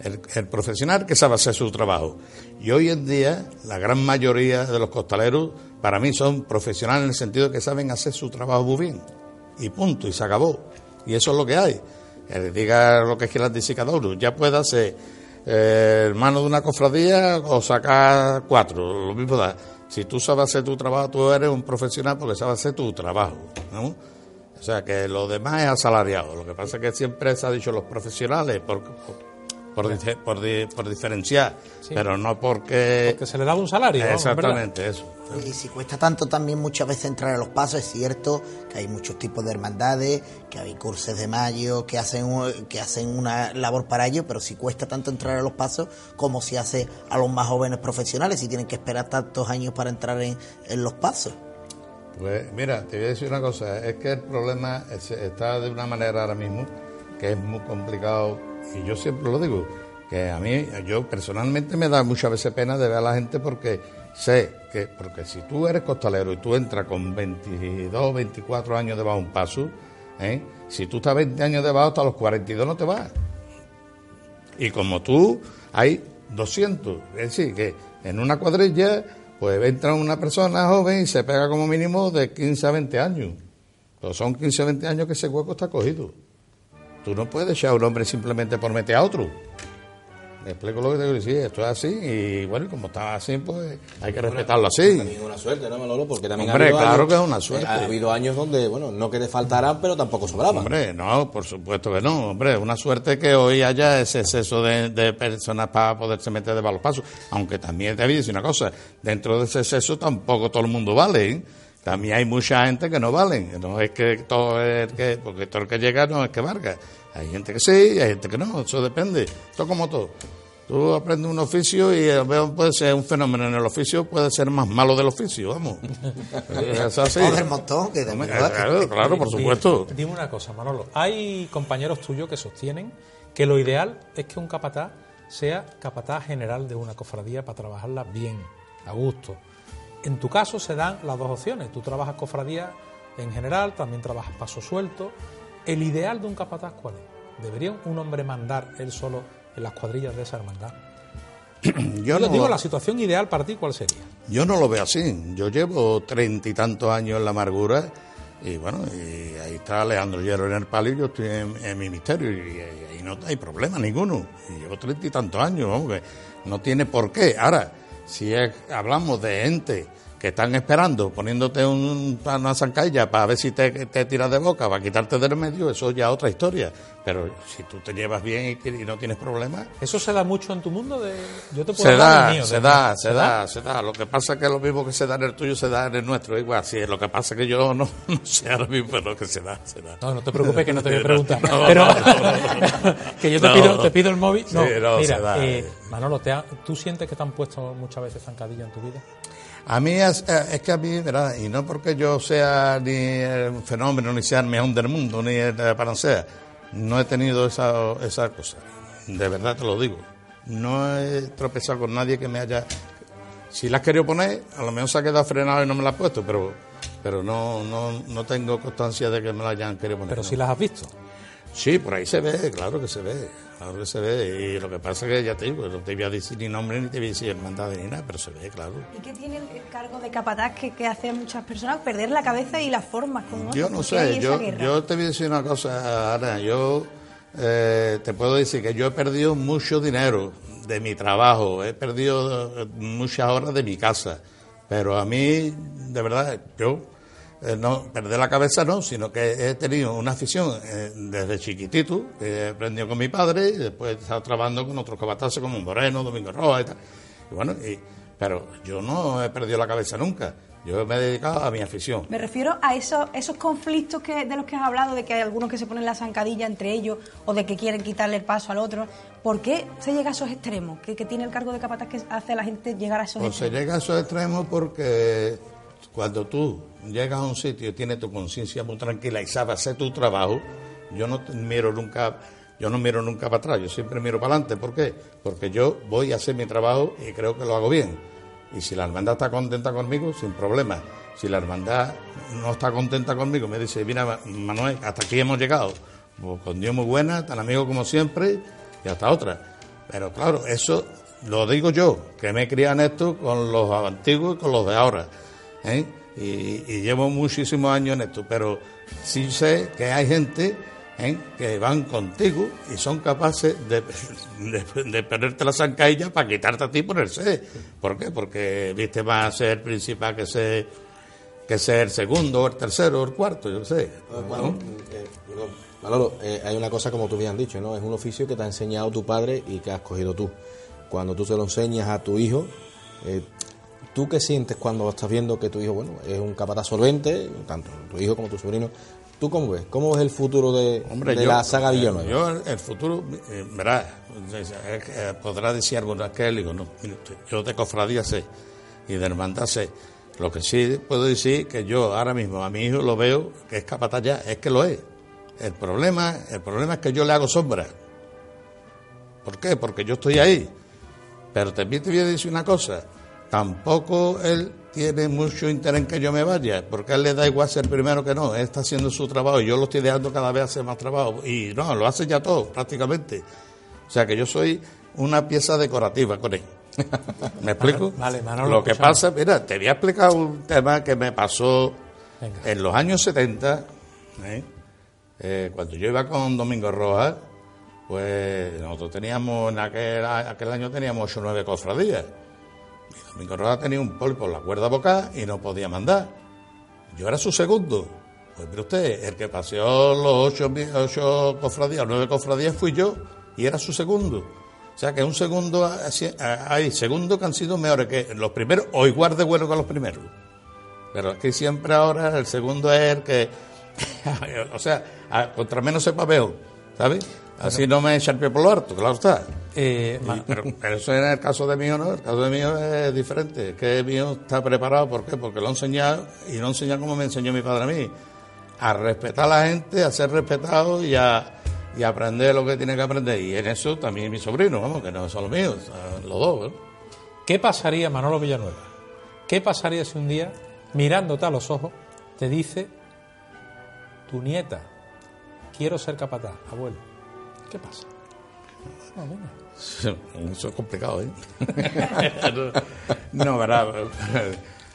El, profesional que sabe hacer su trabajo. Y hoy en día, la gran mayoría de los costaleros, para mí, son profesionales en el sentido de que saben hacer su trabajo muy bien. Y punto, y se acabó. Y eso es lo que hay. Que diga lo que quiera decir cada uno. Ya pueda ser eh, hermano de una cofradía o sacar cuatro, lo mismo da. Si tú sabes hacer tu trabajo, tú eres un profesional porque sabes hacer tu trabajo, ¿no? O sea, que lo demás es asalariado. Lo que pasa es que siempre se ha dicho los profesionales por, por, por, dice- por di- por diferenciar, pero no porque... Que se le daba un salario. Exactamente, eso. Y si cuesta tanto también muchas veces entrar a los pasos, es cierto que hay muchos tipos de hermandades, que hay cursos de mayo, que hacen, un- que hacen una labor para ello, pero si cuesta tanto entrar a los pasos como si hace a los más jóvenes profesionales, si tienen que esperar tantos años para entrar en, en los pasos. Pues mira, te voy a decir una cosa, es que el problema es- está de una manera ahora mismo que es muy complicado y yo siempre lo digo, que a mí, yo personalmente me da muchas veces pena de ver a la gente porque sé que, porque si tú eres costalero y tú entras con 22, 24 años debajo de un paso, ¿eh? Si tú estás 20 años debajo, hasta los 42 no te vas. Y como tú, hay 200. Es decir, que en una cuadrilla, pues entra una persona joven y se pega como mínimo de 15 a 20 años. Son 15 a 20 años que ese hueco está cogido. Tú no puedes echar a un hombre simplemente por meter a otro. Me explico lo que te quiero decir, esto es así y bueno, como está así, pues hay que respetarlo así. También es una suerte, ¿no, Manolo? Porque también Hombre, ha habido claro años- que es una suerte. Ha habido años donde, bueno, no que te faltarán, pero tampoco sobraban. Hombre, no, por supuesto que no. Hombre, una suerte que hoy haya ese exceso de, de personas para poderse meter de los pasos. Aunque también te voy a decir una cosa, dentro de ese exceso tampoco todo el mundo vale. ¿eh? También hay mucha gente que no valen. No es que todo el que, porque todo el que llega no es que valga. Hay gente que sí, hay gente que no, eso depende. Esto como todo. Tú aprendes un oficio y veces puede ser un fenómeno en el oficio, puede ser más malo del oficio, vamos. <laughs> Es así. O del montón, que. Claro, claro, por Dime- supuesto. Dime una cosa, Manolo. Hay compañeros tuyos que sostienen que lo ideal es que un capataz sea capataz general de una cofradía para trabajarla bien, a gusto. En tu caso se dan las dos opciones. Tú trabajas cofradía en general, también trabajas paso suelto. ¿El ideal de un capataz cuál es? ¿Debería un hombre mandar él solo en las cuadrillas de esa hermandad? <clears throat> Yo no, digo lo- la situación ideal para ti, ¿cuál sería? yo no lo veo así. Yo llevo treinta y tantos años en la amargura y bueno, y ahí está Alejandro Hierro en el palio y yo estoy en, en mi misterio y, ahí no hay problema ninguno. Y llevo treinta y tantos años, que no tiene por qué. Ahora, si hablamos de ente que están esperando, poniéndote un, una zancadilla para ver si te, te tiras de boca, para quitarte del medio, eso ya es otra historia. Pero si tú te llevas bien y, y no tienes problemas, ¿Eso se da mucho en tu mundo? De... Yo te puedo se da, mío, se da, se da, se da. Lo que pasa es que lo mismo que se da en el tuyo se da en el nuestro. Igual, sí, lo que pasa es que yo no, <laughs> no sé ahora mismo lo que se da, se da. No, no te preocupes que no te voy a preguntar. no, pero no. <laughs> que yo te pido, te pido el móvil. No, Sí, no, mira, se da. eh, Manolo, ¿te ha- ¿tú sientes que te han puesto muchas veces zancadilla en tu vida? A mí es, eh, es que a mí, ¿verdad? Y no porque yo sea ni un fenómeno, ni sea el mejor del mundo, ni el de Parancea, no he tenido esa, esa cosa. De verdad te lo digo. No he tropezado con nadie que me haya... Si la has querido poner, a lo mejor se ha quedado frenado y no me la ha puesto, pero, pero no, no, no tengo constancia de que me la hayan querido poner. Pero no. si las has visto. Sí, por ahí se ve, claro que se ve, claro que se ve. Y lo que pasa es que ya te digo, no te voy a decir ni nombre ni te voy a decir hermandad ni nada, pero se ve, claro. ¿Y qué tiene el cargo de capataz que, que hace a muchas personas perder la cabeza y las formas otros? Yo no ¿Por qué hay sé, yo, yo te voy a decir una cosa, Ana. Yo eh, te puedo decir que yo he perdido mucho dinero de mi trabajo, he perdido eh, muchas horas de mi casa, pero a mí, de verdad, yo eh, no perder la cabeza no, sino que he tenido una afición eh, desde chiquitito, que he aprendido con mi padre y después he estado trabajando con otros capataces como Moreno, Domingo Roja y tal. Y bueno, y- pero yo no he perdido la cabeza nunca. Yo me he dedicado a mi afición. Me refiero a esos, esos conflictos que, de los que has hablado, de que hay algunos que se ponen la zancadilla entre ellos o de que quieren quitarle el paso al otro. ¿Por qué se llega a esos extremos? ¿Qué, tiene el cargo de capataz que hace a la gente llegar a esos Pues se extremos? llega a esos extremos porque cuando tú llegas a un sitio y tienes tu conciencia muy tranquila y sabes hacer tu trabajo, yo no miro nunca, yo no miro nunca para atrás, yo siempre miro para adelante. ¿Por qué? Porque yo voy a hacer mi trabajo y creo que lo hago bien. Y si la hermandad está contenta conmigo, sin problema. Si la hermandad no está contenta conmigo, me dice, mira, Manuel, hasta aquí hemos llegado. Pues con Dios muy buena, tan amigo como siempre, y hasta otra. Pero claro, eso lo digo yo, que me en esto con los antiguos y con los de ahora. ¿eh? Y, y llevo muchísimos años en esto, pero sí sé que hay gente ¿eh? que van contigo y son capaces de, de, de ponerte la zancadilla para quitarte a ti y ponerse. ¿Por qué? Porque viste más ser el principal que ser, que ser el segundo, o el tercero, o el cuarto, yo qué sé. Bueno, eh, Manolo, eh, hay una cosa como tú bien has dicho, ¿no? Es un oficio que te ha enseñado tu padre y que has cogido tú. Cuando tú se lo enseñas a tu hijo, eh, ¿tú qué sientes cuando estás viendo que tu hijo, bueno, es un capataz solvente, tanto tu hijo como tu sobrino? ¿Tú cómo ves? ¿Cómo ves el futuro de, Hombre, de yo- la saga eh, Villanueva? Yo, el, el futuro, eh, verás, eh, eh, podrá decir algo que él digo, no, yo de cofradía sé y de hermandad sé. Lo que sí puedo decir que yo ahora mismo a mi hijo lo veo que es capataz ya, es que lo es. El problema, el problema es que yo le hago sombra. ¿Por qué? Porque yo estoy ahí. Pero también te voy a decir una cosa, tampoco él tiene mucho interés en que yo me vaya, porque a él le da igual ser primero que no, él está haciendo su trabajo y yo lo estoy dejando cada vez hacer más trabajo y no, lo hace ya todo prácticamente. O sea que yo soy una pieza decorativa con él. <laughs> ¿Me explico? Vale, Manolo, lo que escuchamos. pasa, mira, te voy a explicar un tema que me pasó Venga. en los años 70, ¿eh? Eh, cuando yo iba con Domingo Rojas, pues nosotros teníamos, en aquel, aquel año teníamos ocho o nueve cofradías. Y Domingo Rojas tenía un pólipo en la cuerda vocal y no podía mandar. Yo era su segundo. Pues mire usted, el que paseó los ocho, ocho cofradías, nueve cofradías fui yo y era su segundo. O sea que un segundo, así- hay segundos que han sido mejores que los primeros o igual de buenos que los primeros. Pero que siempre ahora el segundo es el que, <laughs> o sea, a- contra menos sepa peor, ¿sabes? Así no me echa el pie por lo harto, claro está. Eh, Y- pero, pero eso en el caso de mío no, el caso de mío es diferente. Es que mío está preparado, ¿por qué? Porque lo he enseñado y lo he enseñado como me enseñó mi padre a mí. A respetar a la gente, a ser respetado y a, y a aprender lo que tiene que aprender. Y en eso también mi sobrino, vamos, que no son los míos, son los dos. ¿eh? ¿Qué pasaría, Manolo Villanueva? ¿Qué pasaría si un día, mirándote a los ojos, te dice tu nieta, quiero ser capataz, abuelo? ¿Qué pasa? No, venga. <laughs> Eso es complicado, ¿eh? <laughs> no, verdad.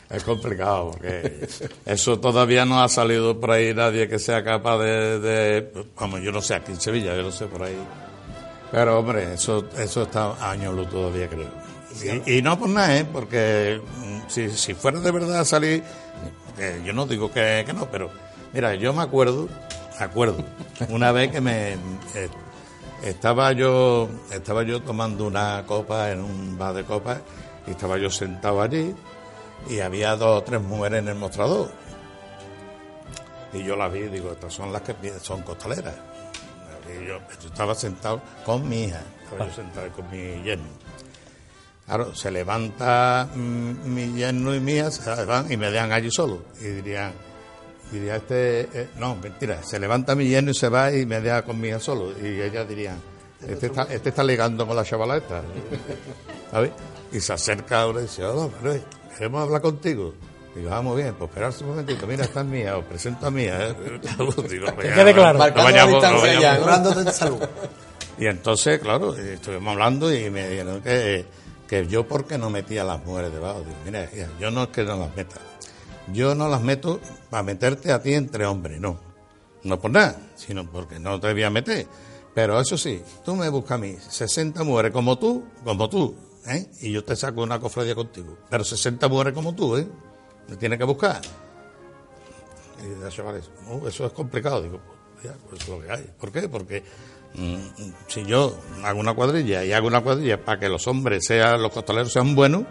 Es complicado porque eso todavía no ha salido por ahí nadie que sea capaz de, de- vamos, yo no sé aquí en Sevilla, yo no sé por ahí. Pero hombre, eso eso está a años luz todavía creo. Y, y no por nada, ¿eh? Porque mm, si, si fuera de verdad a salir, eh, yo no digo que, que no, pero mira, yo me acuerdo, me acuerdo, una vez que me eh, estaba yo estaba yo tomando una copa en un bar de copas y estaba yo sentado allí y había dos o tres mujeres en el mostrador. Y yo las vi y digo, estas son las que son costaleras. Yo, estaba sentado con mi hija, estaba yo sentado con mi yerno. Claro, se levanta mm, mi yerno y van y me dejan allí solo. Y dirían, diría este, eh, no, mentira, se levanta mi yerno y se va y me deja con mi hija solo. Y ellas dirían, este está, este está ligando con la chavala esta. <laughs> ¿Sabes? Y se acerca ahora y dice, hola, Manuel, queremos hablar contigo. Digo, ah, muy bien, pues esperarse un momentito, mira, esta es mía, os presento a mía. ¿eh? <laughs> Digo, Que quede claro. no vayamos- no vayamos- y entonces, claro, estuvimos hablando y me dijeron que, que yo porque no metía a las mujeres debajo. Digo, mira, yo no es que no las meta. Yo no las meto para meterte a ti entre hombres, no. No por nada, sino porque no te voy a meter. Pero eso sí, tú me buscas a mí 60 mujeres como tú, como tú, ¿eh? Y yo te saco una cofradía contigo. Pero 60 mujeres como tú, ¿eh? Me tienes que buscar. Y chavala dice, "No, eso es complicado. Digo, pues, ya, pues es lo que hay. ¿Por qué? Porque mm, si yo hago una cuadrilla y hago una cuadrilla para que los hombres sean, los costaleros sean buenos,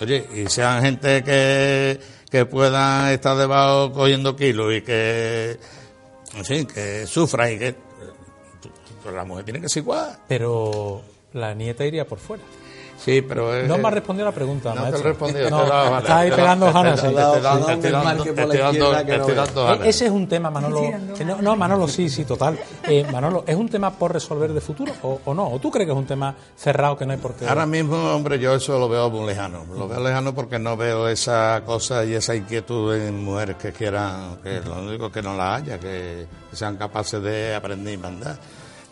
oye, y sean gente que, que puedan estar debajo cogiendo kilos y que, en que sufran y que pues la mujer tiene que ser igual. Pero la nieta iría por fuera. Sí, pero es- No me ha respondido la pregunta, No te maestro. he respondido, No, te he dado ganas, está ahí pegando ganas. te estoy dando-. Ese es un tema, Manolo. No, no, Manolo, sí, sí, total. Eh, Manolo, ¿es un tema por resolver de futuro o, o no? ¿O tú crees que es un tema cerrado que no hay por qué? Ahora mismo, hombre, yo eso lo veo muy lejano. Lo veo lejano porque no veo esa cosa y esa inquietud en mujeres que quieran, que lo único que no la haya, que, que sean capaces de aprender y mandar.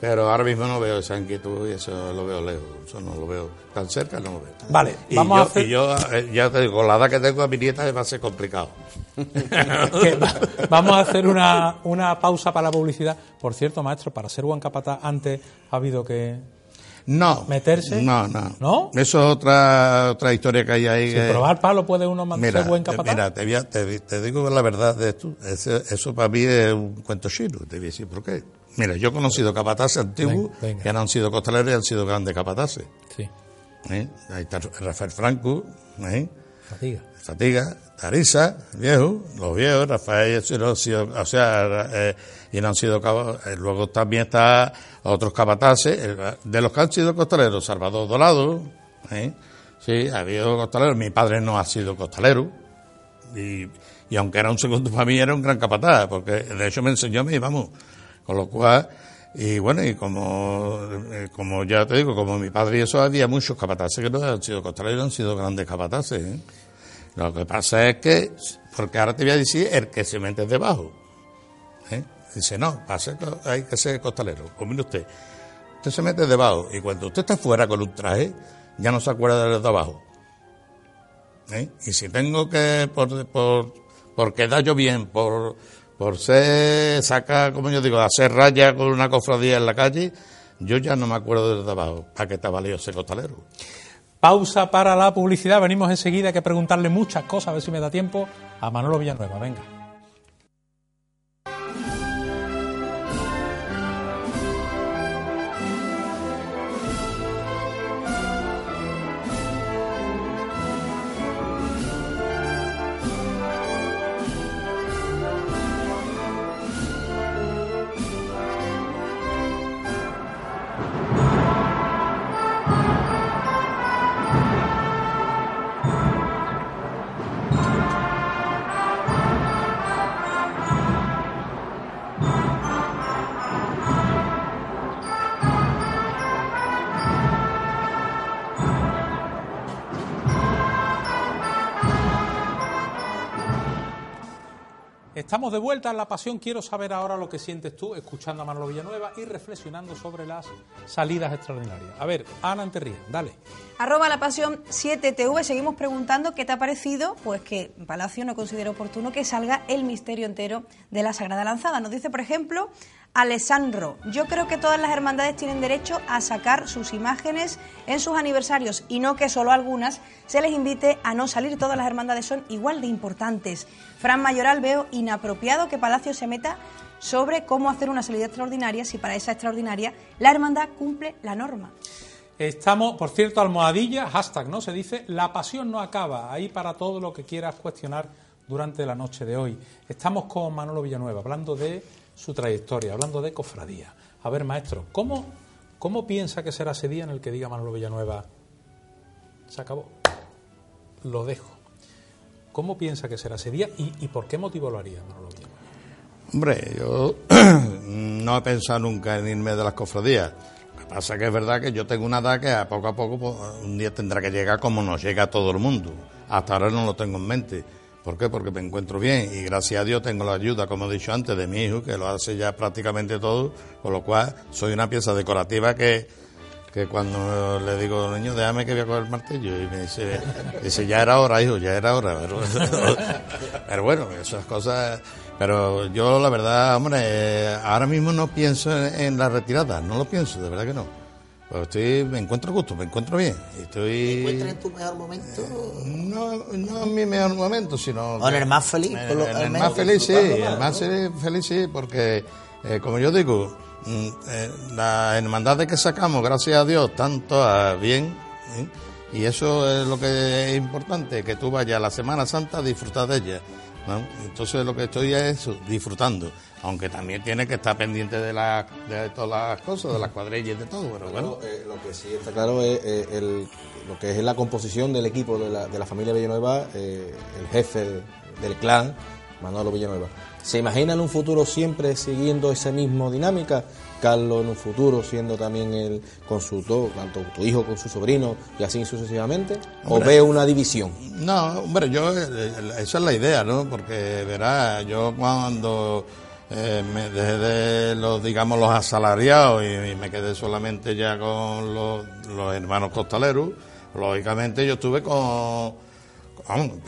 Pero ahora mismo no veo esa inquietud y eso lo veo lejos. Eso no lo veo tan cerca, no lo veo. Vale, y vamos yo, a hacer- y yo, eh, ya te digo, con la edad que tengo a mi nieta va a ser complicado. <laughs> que vamos a hacer una, una pausa para la publicidad. Por cierto, maestro, para ser buen capataz antes ha habido que... No. ¿Meterse? No, no. ¿No? Eso es otra, otra historia que hay ahí. Sin que- probar palo puede uno man- Mira, ser buen capataz. mira te, voy a- te, te digo la verdad de esto. Ese- eso para mí es un cuento chino. Te voy a decir por qué. Mira, yo he conocido capataces antiguos Venga, venga. que no han sido costaleros y han sido grandes capataces. Sí, ¿eh? Ahí está Rafael Franco, ¿eh? fatiga. Fatiga, Tarisa, viejo, los viejos, Rafael, eso no han sido, o sea, eh, y no han sido eh, luego también está otros capataces, el- de los que han sido costaleros, Salvador Dolado, ¿eh? sí, ha habido costaleros, mi padre no ha sido costalero, y, y aunque era un segundo <laughs> para mí, era un gran capataz, porque de hecho me enseñó a mí, vamos, con lo cual, y bueno, y como, eh, como ya te digo, como mi padre y eso, había muchos capataces que no han sido costaleros, han sido grandes capataces, ¿eh? Lo que pasa es que, porque ahora te voy a decir el que se mete debajo. ¿eh? Dice, no, pase, hay que ser costalero. Pues mire usted, usted se mete debajo y cuando usted está fuera con un traje, ya no se acuerda de los de abajo. ¿eh? Y si tengo que, por, por, por quedar yo bien, por, por ser, saca, como yo digo, hacer raya con una cofradía en la calle, yo ya no me acuerdo de los de abajo. ¿Para qué está valido ese costalero? Pausa para la publicidad. Venimos enseguida. Que preguntarle muchas cosas, a ver si me da tiempo, a Manolo Villanueva. Venga. De vuelta en La Pasión. Quiero saber ahora lo que sientes tú, escuchando a Manolo Villanueva y reflexionando sobre las salidas extraordinarias. A ver, Ana Enterría, dale. Arroba La Pasión 7TV, seguimos preguntando qué te ha parecido, pues que Palacio no considera oportuno que salga el misterio entero de la Sagrada Lanzada. Nos dice, por ejemplo, Alessandro, yo creo que todas las hermandades tienen derecho a sacar sus imágenes en sus aniversarios y no que solo algunas se les invite a no salir. Todas las hermandades son igual de importantes. Fran Mayoral, veo inapropiado que Palacio se meta sobre cómo hacer una salida extraordinaria si para esa extraordinaria la hermandad cumple la norma. Estamos, por cierto, almohadilla, hashtag, ¿no? Se dice, la pasión no acaba, ahí para todo lo que quieras cuestionar durante la noche de hoy. Estamos con Manolo Villanueva, hablando de su trayectoria, hablando de cofradía. A ver, maestro, ¿cómo, ¿cómo piensa que será ese día en el que diga Manolo Villanueva, se acabó, lo dejo? ¿Cómo piensa que será ese día y, por qué motivo lo haría Manolo Villanueva? Hombre, yo <clears throat> no he pensado nunca en irme de las cofradías. Lo que pasa es que es verdad que yo tengo una edad que a poco a poco pues, un día tendrá que llegar como nos llega a todo el mundo. Hasta ahora no lo tengo en mente ¿Por qué? Porque me encuentro bien y gracias a Dios tengo la ayuda, como he dicho antes, de mi hijo, que lo hace ya prácticamente todo, con lo cual soy una pieza decorativa que, que cuando le digo, niño, déjame que voy a coger el martillo, y me dice, dice ya era hora, hijo, ya era hora. Pero, <laughs> bueno, esas cosas... Pero yo, la verdad, hombre, ahora mismo no pienso en la retirada, no lo pienso, de verdad que no. Pues estoy, me encuentro gusto, me encuentro bien. Estoy... ¿Te encuentras en tu mejor momento? No, no en mi mejor momento, sino... ¿O en el más feliz? En, el, más feliz, sí, el más feliz, sí, porque, eh, como yo digo, mm, eh, la hermandad de que sacamos, gracias a Dios, tanto a bien, ¿eh? y eso es lo que es importante, que tú vayas a la Semana Santa a disfrutar de ella. Entonces lo que estoy es disfrutando aunque también tiene que estar pendiente de, la, de todas las cosas, de las cuadrillas y de todo. Pero bueno, eh, lo que sí está claro es eh, el, lo que es la composición del equipo de la, de la familia Villanueva, eh, el jefe del clan, Manolo Villanueva. ¿Se imagina en un futuro siempre siguiendo esa misma dinámica? Carlos en un futuro siendo también el consultor, tanto tu hijo con su sobrino y así sucesivamente? ¿O ve una división? No, hombre, yo, esa es la idea, ¿no? Porque verá, yo cuando eh, me dejé de los, digamos, los asalariados y, me quedé solamente ya con los, hermanos costaleros. Lógicamente yo estuve con, con,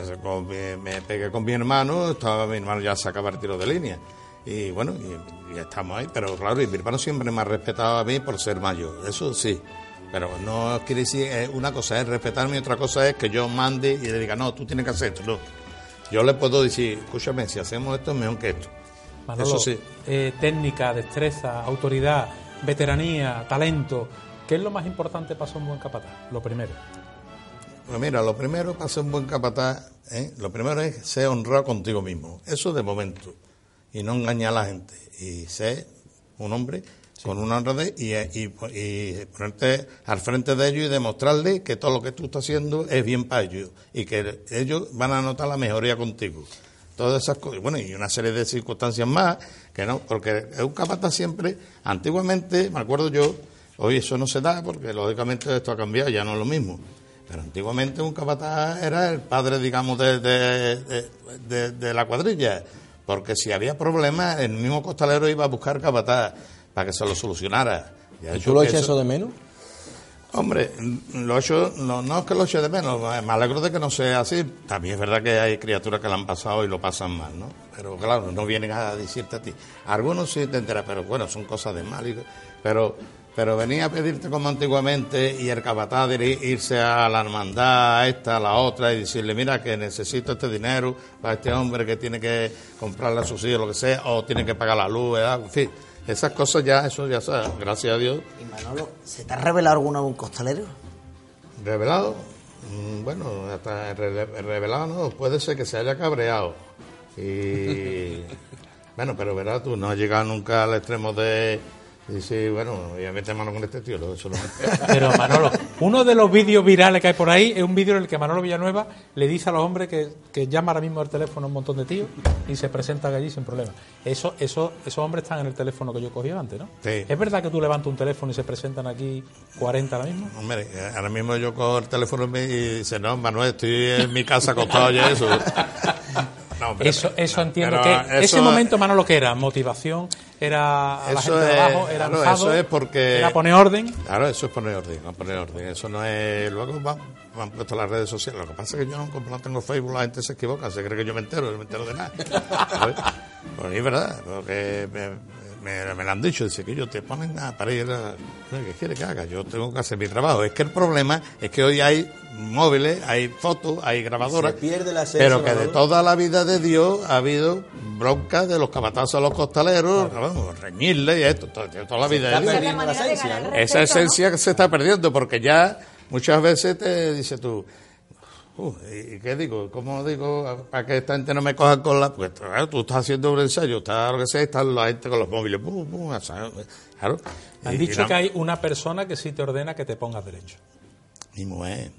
me pegué con mi hermano, estaba mi hermano ya sacaba el tiro de línea. Y bueno, y, estamos ahí, pero claro, y mi hermano siempre me ha respetado a mí por ser mayor, eso sí. Pero no quiere decir, eh, una cosa es respetarme y otra cosa es que yo mande y le diga, no, tú tienes que hacer esto. No. Yo le puedo decir, escúchame, si hacemos esto es mejor que esto. Eso sí. Eh, técnica, destreza, autoridad, veteranía, talento. ¿Qué es lo más importante para ser un buen capataz? Lo primero. Pues mira, lo primero para ser un buen capataz, ¿eh? lo primero es ser honrado contigo mismo. Eso de momento. Y no engañar a la gente. Y ser un hombre con una honradez y, y, y, ponerte al frente de ellos y demostrarles que todo lo que tú estás haciendo es bien para ellos y que ellos van a notar la mejoría contigo todas esas cosas, bueno, y una serie de circunstancias más, que no, porque es un capataz siempre, antiguamente, me acuerdo yo, hoy eso no se da, porque lógicamente esto ha cambiado, ya no es lo mismo, Pero antiguamente un capataz era el padre, digamos, de, de, de- la cuadrilla. Porque si había problemas, el mismo costalero iba a buscar capataz para que se lo solucionara. Y ha ¿Y hecho tú lo echas eso de menos? Hombre, lo echo, no, no es que lo eche de menos, me alegro de que no sea así. También es verdad que hay criaturas que lo han pasado y lo pasan mal, ¿no? Pero claro, no vienen a decirte a ti. Algunos sí te enteras, pero bueno, son cosas de mal. y- Pero, pero venía a pedirte como antiguamente y el capataz de ir- irse a la hermandad, a esta, a la otra, y decirle, mira, que necesito este dinero para este hombre que tiene que comprarle a sus hijos, lo que sea, o tiene que pagar la luz, ¿verdad? en fin. Esas cosas ya, eso ya sabes, gracias a Dios, Y Manolo, ¿se te ha revelado alguna vez un costalero? ¿Revelado? Mm, Bueno, hasta re- revelado no, puede ser que se haya cabreado. Y <laughs> bueno, pero verás tú, no has llegado nunca al extremo de decir, bueno, voy a meter mano con este tío, no, eso no. <laughs> Pero Manolo, uno de los vídeos virales que hay por ahí es un vídeo en el que Manolo Villanueva le dice a los hombres que, que llama ahora mismo al teléfono a un montón de tíos y se presentan allí sin problema. Eso, eso, esos hombres están en el teléfono que yo cogí antes, ¿no? Sí. ¿Es verdad que tú levantas un teléfono y se presentan aquí 40 ahora mismo? Hombre, ahora mismo yo cojo el teléfono y me- y dice, no, Manuel, estoy en mi casa acostado ya eso. <laughs> No, Eso, eso entiendo que ese momento, Manolo, ¿qué era? ¿Motivación? ¿Era a la gente de abajo? ¿Era claro, enfado? eso es porque- ¿Era poner orden? Claro, eso es poner orden, no poner orden. Eso no es. Luego van, han puesto las redes sociales. Lo que pasa es que yo no, tengo Facebook, la gente se equivoca, se cree que yo me entero, no me entero de nada. <laughs> Pues es verdad, porque me, me, me lo han dicho, dice que ellos te ponen a para ir a. ¿Qué quiere que haga? Yo tengo que hacer mi trabajo. Es que el problema es que hoy hay móviles, hay fotos, hay grabadoras. Se pierde la esencia, pero que de toda la vida de Dios ha habido broncas de los cabatazos a los costaleros, vamos, reñirle y esto, toda, toda la vida de Dios. Esa la esencia, que se está perdiendo, porque ya muchas veces te dices tú, "Uh, ¿y qué digo? ¿Cómo digo? Para que esta gente no me coja con la... Pues claro, tú estás haciendo un ensayo, está lo que sea, está la gente con los móviles, pum, o sea, claro. Han Y- y dicho no- que hay una persona que sí te ordena que te pongas derecho. Mi mujer.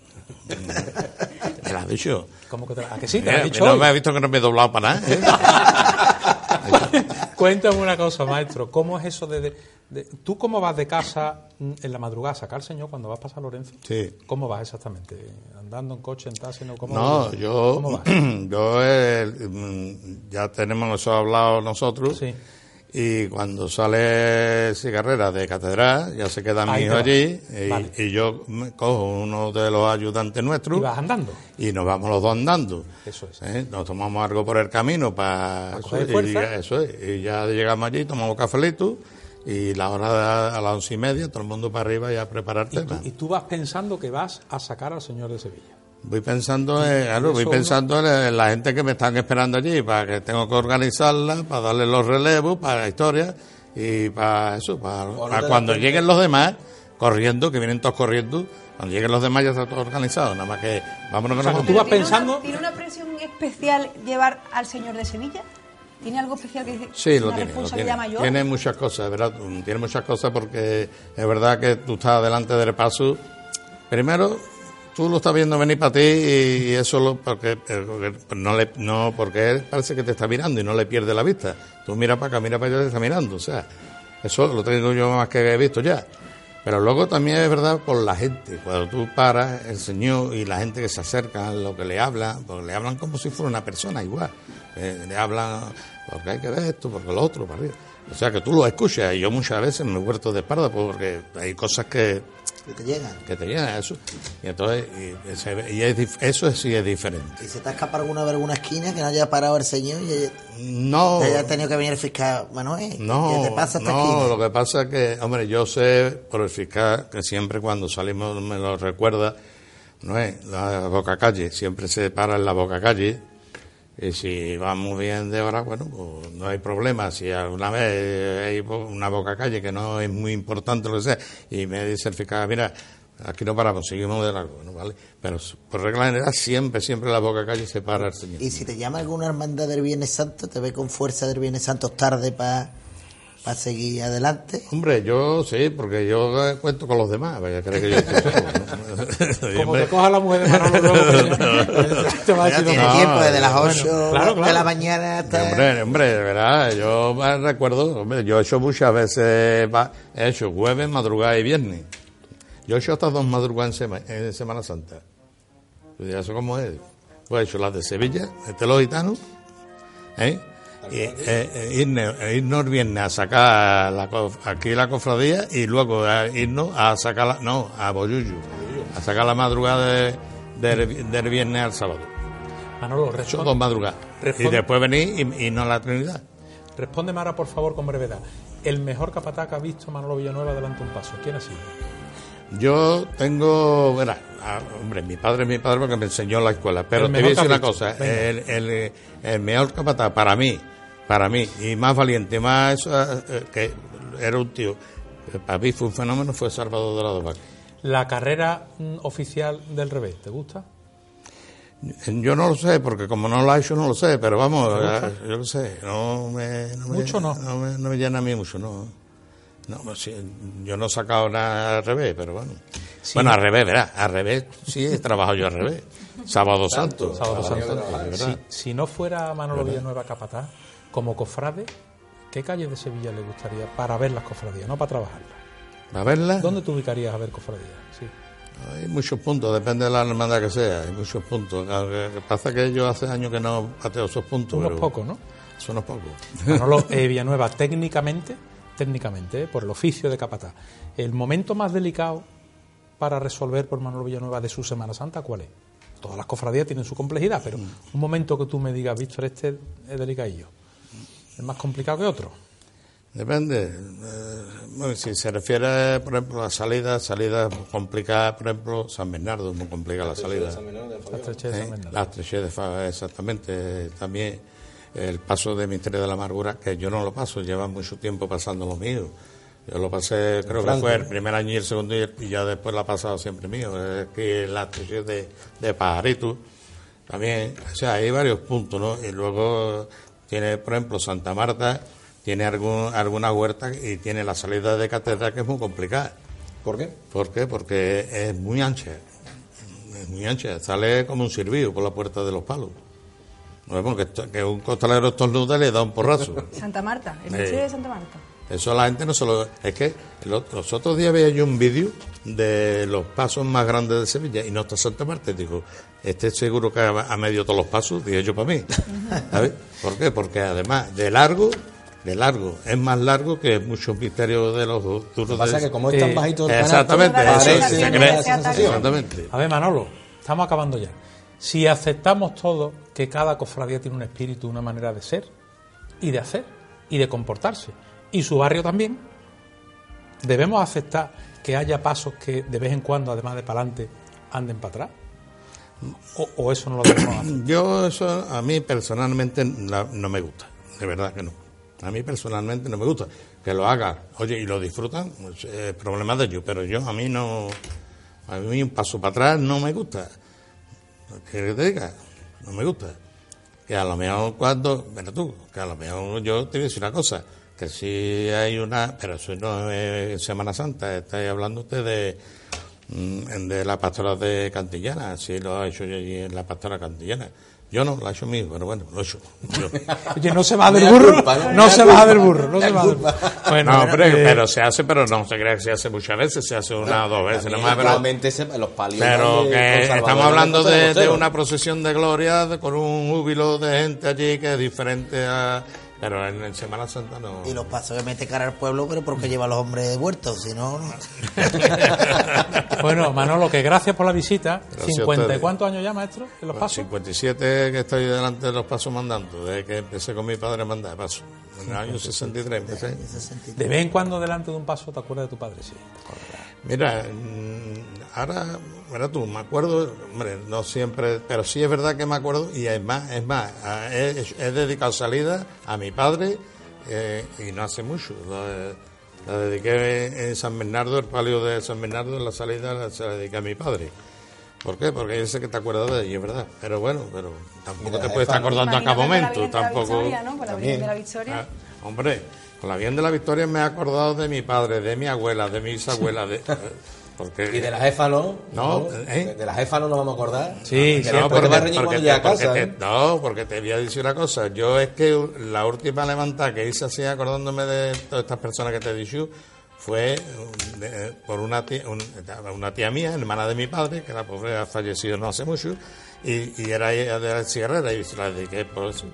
Me lo ha dicho. ¿Cómo que te, ¿A que sí? ¿Te lo Mira, han dicho no hoy? me ha visto que no me he doblado para nada. ¿eh? <laughs> Cuéntame una cosa, maestro. ¿Cómo es eso de, de- de- ¿Tú cómo vas de casa en la madrugada a sacar señor cuando vas para San Lorenzo? Sí. ¿Cómo vas exactamente? ¿Andando en coche, en taxi? No, ¿Cómo, No, yo, <clears throat> yo eh, mm, ya tenemos eso hablado nosotros. Sí. Y cuando sale cigarrera de catedral, ya se queda mi hijo allí y, Vale. y yo me cojo uno de los ayudantes nuestros ¿Y vas andando? y nos vamos los dos andando. Eso es. ¿Eh? Nos tomamos algo por el camino para coger eso, y, fuerza. eso es. Y ya llegamos allí, tomamos cafelito y la hora de- a las once y media, todo el mundo para arriba y a prepararte. Y tú, y tú vas pensando que vas a sacar al señor de Sevilla. Voy pensando, en, claro, voy pensando en la gente que me están esperando allí, para que tengo que organizarla, para darle los relevos, para la historia y para eso, para, cuando lleguen los demás, corriendo, que vienen todos corriendo, cuando lleguen los demás ya está todo organizado, nada más que vámonos O que sea, tú vas ¿Tiene pensando- Una, ¿Tiene una presión especial llevar al señor de Sevilla? ¿Tiene algo especial que dice? Sí, lo tiene, lo tiene. mayor? Tiene muchas cosas, ¿verdad? Tiene muchas cosas porque es verdad que tú estás delante del paso. Primero, tú lo estás viendo venir para ti y eso lo, porque, porque no le, no, porque él parece que te está mirando y no le pierde la vista. Tú mira para acá, mira para allá, te está mirando. O sea, eso lo tengo yo más que he visto ya. Pero luego también es verdad por la gente. Cuando tú paras, el Señor y la gente que se acerca, lo que le habla, porque le hablan como si fuera una persona igual. Eh, le hablan porque hay que ver esto, porque lo otro, para arriba. O sea que tú lo escuchas y yo muchas veces me he vuelto de espalda porque hay cosas que, Que te llegan. que te llegan eso. Y entonces, y, se ve- y es eso sí es diferente. ¿Y se te ha escapado alguna vez alguna esquina que no haya parado el señor y haya, No. haya tenido que venir el fiscal? Manuel, No, ¿qué te pasa esta no, esquina? lo que pasa es que, hombre, yo sé por el fiscal que siempre cuando salimos me lo recuerda, no es la boca calle, siempre se para en la boca calle y si vamos bien de hora, bueno, pues no hay problema. Si alguna vez hay una boca calle que no es muy importante, lo que sea, y me dice el fiscal, mira, aquí no paramos, seguimos de largo, bueno, ¿vale? Pero por regla general siempre, siempre la boca calle se para el señor. Y si te llama alguna hermandad del Viernes Santo, te ve con fuerza del Viernes Santo tarde para seguir adelante. Hombre, yo sí, porque yo cuento con los demás. Vaya, que yo estoy solo, ¿no? Y, <laughs> Como te coja la mujer de Manolo <laughs> <laughs> te va a Pero decir, tiene no, tiempo desde las bueno, 8 claro, de la mañana hasta... Hombre, hombre, de verdad, yo me recuerdo, hombre, yo he hecho muchas veces, he hecho jueves, madrugada y viernes. Yo he hecho hasta dos madrugadas en, Sema- en Semana Santa. Pues ¿eso cómo es? Pues he hecho las de Sevilla, este los gitanos, ¿eh? Y, eh, eh, irnos, eh, irnos el viernes a sacar la, aquí la cofradía y luego a irnos a sacar la, no, a Boyuyu, a sacar la madrugada de- del, del viernes al sábado. Manolo, responde, dos madrugadas. Y Responde. después venir y, y no a la Trinidad. respóndeme ahora, por favor, con brevedad. El mejor capataz que ha visto Manolo Villanueva delante de un paso. ¿Quién ha sido? Yo tengo, verá, ah, hombre, mi padre es mi padre porque me enseñó en la escuela, pero te voy a decir una cosa, el, el, el mejor capataz para mí, para mí, y más valiente, más eso, eh, que era un tío, que para mí fue un fenómeno, fue Salvador de la Dovaca. La carrera mm, oficial del revés, ¿te gusta? Yo no lo sé, porque como no lo ha hecho, no lo sé, pero vamos, eh, yo lo sé, no me, no me- Mucho no. No me, no me llena a mí mucho, no. No, pues sí, yo no he sacado nada al revés, pero bueno. bueno, al revés, verá, al revés, sí, he trabajado yo al revés. Sábado Santo. Sábado Santo. Si, si no fuera Manolo Villanueva capataz, como cofrade, ¿qué calle de Sevilla le gustaría para ver las cofradías, no para trabajarlas? ¿Va a verla? ¿Dónde te ubicarías a ver cofradías? Sí. Hay muchos puntos, depende de la hermandad que sea, hay muchos puntos. Lo que pasa que yo hace años que no pateo esos puntos. Unos pocos, ¿no? Son unos pocos. Manolo <laughs> eh, Villanueva, técnicamente, técnicamente, eh, por el oficio de capataz, el momento más delicado para resolver por Manolo Villanueva de su Semana Santa, ¿cuál es? Todas las cofradías tienen su complejidad, pero un momento que tú me digas, Víctor, este es delicadillo. ¿Es más complicado que otro? Depende. Eh, bueno, si se refiere, por ejemplo, a salida, salida complicada, por ejemplo, San Bernardo, muy complicada la salida. La estrechez de ¿eh? San Bernardo. La estrechez de Fa- exactamente. También el paso de Misterio de la Amargura, que yo no lo paso, lleva mucho tiempo pasando lo mío. Yo lo pasé, creo que fue el primer año y el segundo, y el- y ya después lo ha pasado siempre mío. Es que la estrechez de, de Pajarito, también, o sea, hay varios puntos, ¿no? Y luego tiene, por ejemplo, Santa Marta, tiene algún, alguna huerta y tiene la salida de catedral que es muy complicada. ¿Por qué? ¿Por qué? Porque es muy ancha. Es muy ancha. Sale como un sirvido por la puerta de los palos. No vemos que, un costalero estornuda le da un porrazo. Santa Marta, el misterio de Santa Marta. Eso la gente no se lo... Es que los otros días veía yo un vídeo de los pasos más grandes de Sevilla y no está Santa Marta. Digo, este seguro que ha, medido todos los pasos, dije yo para mí. ¿Sabes? ¿Por qué? Porque además de largo, de largo, es más largo que muchos misterios de los duros Lo que pasa es que como es tan bajito el Exactamente, eso, se cree-. Exactamente. A ver, Manolo, estamos acabando ya. Si aceptamos todos que cada cofradía tiene un espíritu, una manera de ser y de hacer y de comportarse, y su barrio también, debemos aceptar que haya pasos que de vez en cuando, además de para adelante, anden para atrás. O, eso no lo debemos hacer. <coughs> Yo eso a mí personalmente no me gusta, de verdad que no. A mí personalmente no me gusta que lo haga, oye, y lo disfrutan, pues, eh, problema de ellos, pero yo a mí no, a mí un paso para atrás no me gusta. ¿Qué te diga? No me gusta. Que a lo mejor cuando, mira tú, que a lo mejor yo te voy a decir una cosa, que si hay una, pero eso no es Semana Santa, estáis hablando usted de, mm, de la pastora de Cantillana, si lo ha hecho yo allí en la pastora Cantillana. Yo no, lo ha hecho mío, pero bueno, lo he hecho. Yo. <laughs> Oye, no se va del burro, culpa, ¿no? se culpa. del burro, no se baja del burro. <laughs> Bueno, no, pero, eh, pero se hace, pero no se crea que se hace muchas veces, se hace una o dos veces, nomás, pero, Realmente se- los palios pero que estamos hablando de, una procesión de gloria de- con un júbilo de gente allí que es diferente a... Pero en, Semana Santa no... Y los pasos que mete cara al pueblo, pero porque lleva a los hombres muertos, si no, no. <laughs> Bueno, Manolo, que gracias por la visita. Gracias a 50 y cuántos años ya, maestro, en los Bueno, pasos. 57 que estoy delante de los pasos mandando, desde que empecé con mi padre a mandar pasos. En el año 63 empecé. De vez en cuando delante de un paso te acuerdas de tu padre, sí. Mira, mm, ahora, mira tú, me acuerdo, hombre, no siempre, pero sí es verdad que me acuerdo y es más, es más, he, he dedicado salida a mi padre eh, y no hace mucho. La, la dediqué en San Bernardo, el palio de San Bernardo, la salida la, se la dediqué a mi padre. ¿Por qué? Porque yo sé que te acuerdas de ella, es verdad. Pero bueno, pero tampoco Mira, te puedes estar acordando a cada con la momento. Virgen de la Tampoco. Victoria, ¿no? Con la Virgen de la Victoria. Ah, hombre, con la bien de la victoria me he acordado de mi padre, de mi abuela, de mi bisabuela, de, porque Y de la jefa no. No, ¿eh? De la jefa no nos vamos a acordar. Sí, sí, no, porque reñir cuando te- a porque casa. te- ¿eh? no, porque te voy a decir una cosa. Yo es que la última levantada que hice así, acordándome de todas estas personas que te he dicho, fue eh, por una tía, una tía mía, hermana de mi padre, que la pobre ha fallecido no hace mucho, y, era ella de la cigarrera y se la dediqué por eso.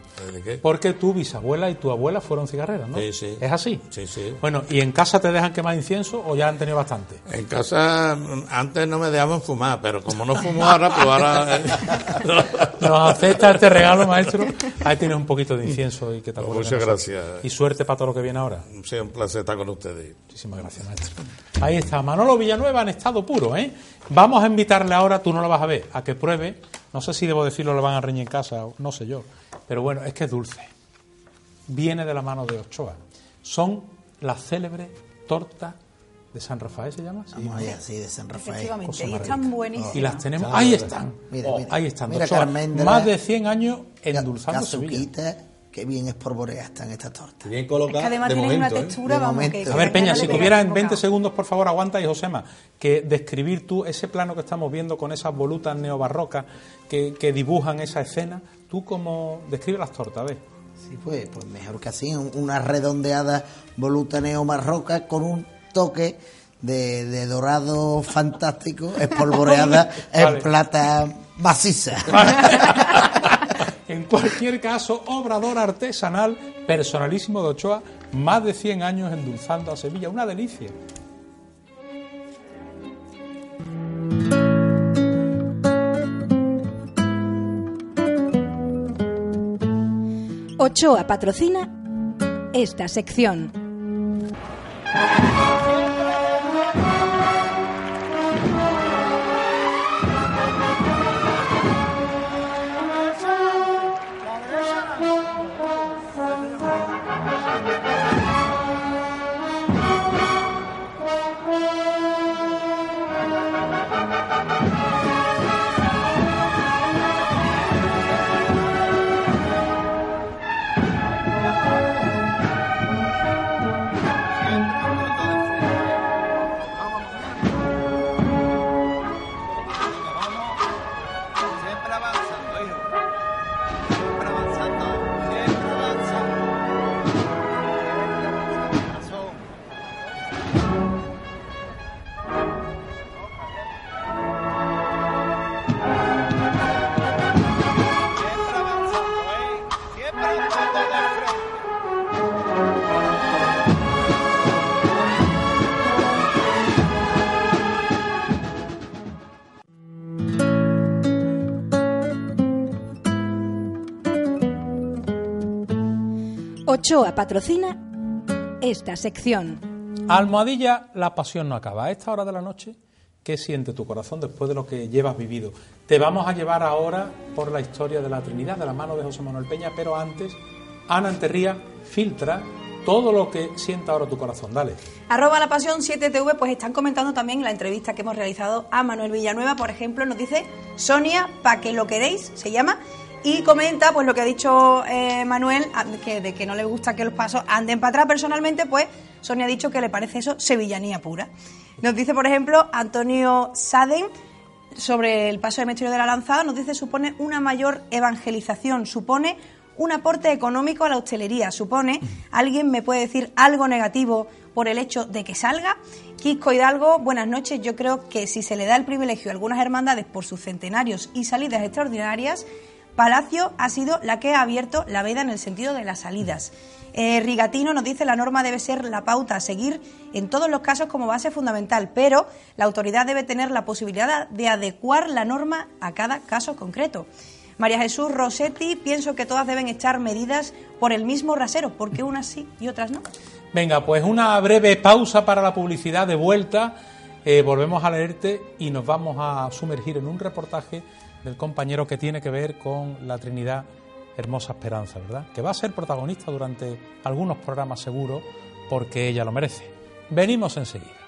Porque tu bisabuela y tu abuela fueron cigarreras, ¿no? Sí, sí. ¿Es así? Sí, sí. Bueno, ¿y en casa te dejan quemar incienso o ya han tenido bastante? En casa antes no me dejaban fumar, pero como no fumo ahora, pues ahora... Eh, <laughs> Nos acepta este regalo, maestro. Ahí tienes un poquito de incienso y que tal. Muchas gracias. Y suerte para todo lo que viene ahora. Sí, un placer estar con ustedes. Muchísimas gracias, maestro. Ahí está. Manolo Villanueva en estado puro, ¿eh? Vamos a invitarle ahora, tú no lo vas a ver, a que pruebe no sé si debo decirlo, lo van a reñir en casa, no sé yo. Pero bueno, es que es dulce. Viene de la mano de Ochoa. Son las célebres tortas de San Rafael, ¿se llama? Sí, Vamos allá, sí, de San Rafael. Efectivamente, y están buenísimas. Y las tenemos, ahí están. Mira, mira, ahí están. Mira, Carmen más de 100 años endulzando Sevilla qué bien espolvoreada están estas tortas. Bien colocadas. Es que además tienen una ¿eh? textura, vamos, que, A ver, Peña, si tuvieras en 20 segundos, por favor, aguanta y Josema, que describir tú ese plano que estamos viendo con esas volutas neobarrocas que, que dibujan esa escena, tú cómo describe las tortas, a ver. Sí, pues, pues mejor que así, una redondeada voluta neobarroca con un toque de, dorado fantástico, <laughs> espolvoreada en plata maciza. <laughs> <laughs> En cualquier caso, obrador artesanal, personalísimo de Ochoa, más de 100 años endulzando a Sevilla. Una delicia. Ochoa patrocina esta sección. Ochoa patrocina esta sección. Almohadilla, la pasión no acaba. A esta hora de la noche, ¿qué siente tu corazón después de lo que llevas vivido? Te vamos a llevar ahora por la historia de la Trinidad, de la mano de José Manuel Peña, pero antes, Ana Anterría filtra todo lo que sienta ahora tu corazón. Dale. Arroba la pasión 7TV, pues están comentando también la entrevista que hemos realizado a Manuel Villanueva, por ejemplo, nos dice Sonia, pa' que lo queréis, se llama, y comenta pues lo que ha dicho eh, Manuel, que, de que no le gusta que los pasos anden para atrás. Personalmente, pues Sonia ha dicho que le parece eso sevillanía pura. Nos dice, por ejemplo, Antonio Saden sobre el paso del Misterio de la Lanzada, nos dice supone una mayor evangelización, supone un aporte económico a la hostelería, supone, ¿alguien me puede decir algo negativo por el hecho de que salga? Quisco Hidalgo, buenas noches. Yo creo que si se le da el privilegio a algunas hermandades por sus centenarios y salidas extraordinarias, Palacio ha sido la que ha abierto la veda en el sentido de las salidas. Eh, Rigatino nos dice la norma debe ser la pauta a seguir en todos los casos como base fundamental, pero la autoridad debe tener la posibilidad de adecuar la norma a cada caso concreto. María Jesús Rossetti, pienso que todas deben echar medidas por el mismo rasero, porque unas sí y otras no. Venga, pues una breve pausa para la publicidad de vuelta. Eh, volvemos a leerte y nos vamos a sumergir en un reportaje del compañero que tiene que ver con la Trinidad Hermosa Esperanza, ¿verdad? Que va a ser protagonista durante algunos programas seguros porque ella lo merece. Venimos enseguida.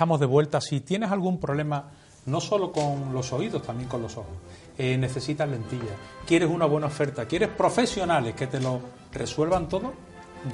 Estamos de vuelta. Si tienes algún problema, no solo con los oídos, también con los ojos, eh, necesitas lentillas, quieres una buena oferta, quieres profesionales que te lo resuelvan todo,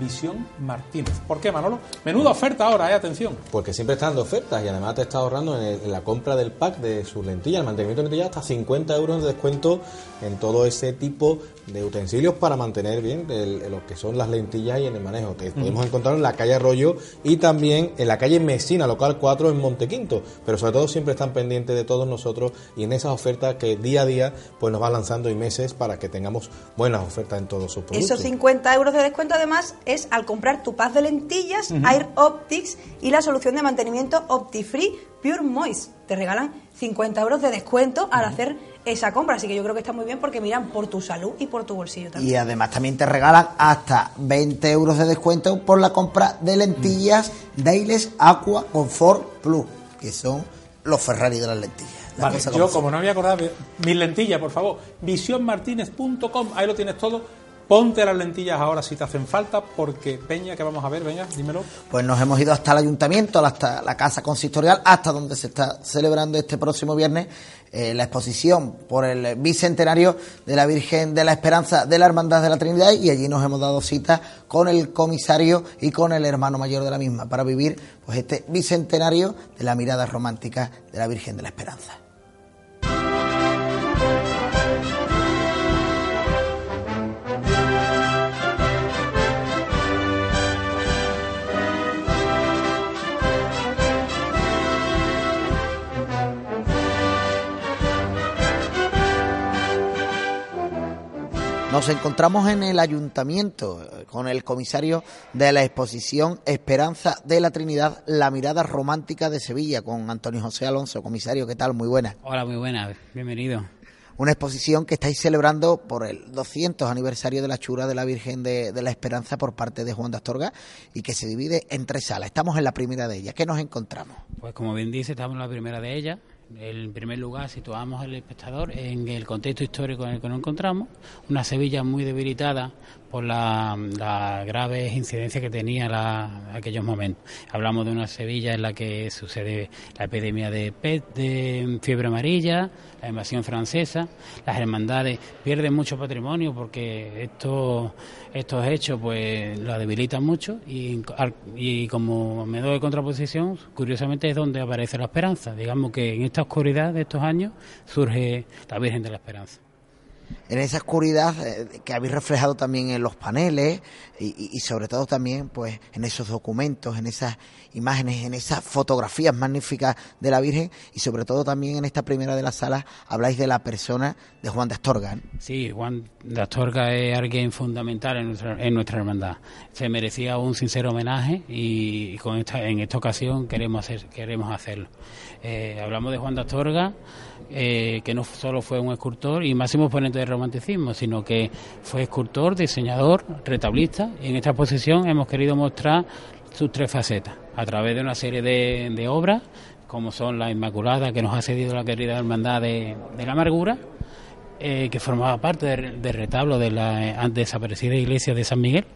Visión Martínez. ¿Por qué, Manolo? Menuda oferta ahora, ¿eh? Atención. Porque siempre está dando ofertas y además te está ahorrando en, el- en la compra del pack de sus lentillas, el mantenimiento de lentillas, hasta 50 euros de descuento en todo ese tipo de utensilios para mantener bien el- el- lo que son las lentillas y en el manejo. Te podemos encontrar en la calle Arroyo y también en la calle Mesina, local 4 en Montequinto. Pero sobre todo siempre están pendientes de todos nosotros y en esas ofertas que día a día pues nos van lanzando y meses para que tengamos buenas ofertas en todos sus productos. Esos 50 euros de descuento además es al comprar tu paz de lentillas, Air Optics y la solución de mantenimiento OptiFree Pure Moist. Te regalan 50 euros de descuento al hacer esa compra. Así que yo creo que está muy bien porque miran por tu salud y por tu bolsillo también. Y además también te regalan hasta 20 euros de descuento por la compra de lentillas Dailes Aqua Comfort Plus, que son los Ferrari de las lentillas. La Vale, cosa yo como no me había acordado, de- mis lentillas, por favor, visionmartinez.com, ahí lo tienes todo. Ponte las lentillas ahora si te hacen falta, porque Peña, que vamos a ver, venga, dímelo. Pues nos hemos ido hasta el ayuntamiento, hasta la casa consistorial, hasta donde se está celebrando este próximo viernes eh, la exposición por el bicentenario de la Virgen de la Esperanza de la Hermandad de la Trinidad y allí nos hemos dado cita con el comisario y con el hermano mayor de la misma para vivir pues este bicentenario de la mirada romántica de la Virgen de la Esperanza. Nos encontramos en el ayuntamiento eh, con el comisario de la exposición Esperanza de la Trinidad, la mirada romántica de Sevilla, con Antonio José Alonso. Comisario, ¿qué tal? Muy buena. Hola, muy buena, bienvenido. Una exposición que estáis celebrando por el 200 aniversario de la chura de la Virgen de, de la Esperanza por parte de Juan de Astorga y que se divide en tres salas. Estamos en la primera de ellas. ¿Qué nos encontramos? Pues como bien dice, estamos en la primera de ellas. En primer lugar, situamos al espectador en el contexto histórico en el que nos encontramos, una Sevilla muy debilitada por la, la graves incidencias que tenía la, aquellos momentos. Hablamos de una Sevilla en la que sucede la epidemia de, pet, fiebre amarilla, la invasión francesa, las hermandades pierden mucho patrimonio porque estos, estos hechos pues la debilitan mucho y, y como medio de contraposición, curiosamente es donde aparece la esperanza. Digamos que en esta oscuridad de estos años surge la Virgen de la Esperanza en esa oscuridad eh, que habéis reflejado también en los paneles y, sobre todo también pues en esos documentos, en esas imágenes, en esas fotografías magníficas de la Virgen y sobre todo también en esta primera de las salas habláis de la persona de Juan de Astorga. ¿no? Sí, Juan de Astorga es alguien fundamental en nuestra, en nuestra hermandad. Se merecía un sincero homenaje y, con esta, en esta ocasión queremos, hacer, queremos hacerlo. Eh, hablamos de Juan de Astorga, eh, que no solo fue un escultor y máximo exponente del romanticismo, sino que fue escultor, diseñador, retablista y en esta exposición hemos querido mostrar sus tres facetas a través de una serie de, de obras como son la Inmaculada que nos ha cedido la querida Hermandad de, de la Amargura, eh, que formaba parte del de retablo de la antes desaparecida iglesia de San Miguel.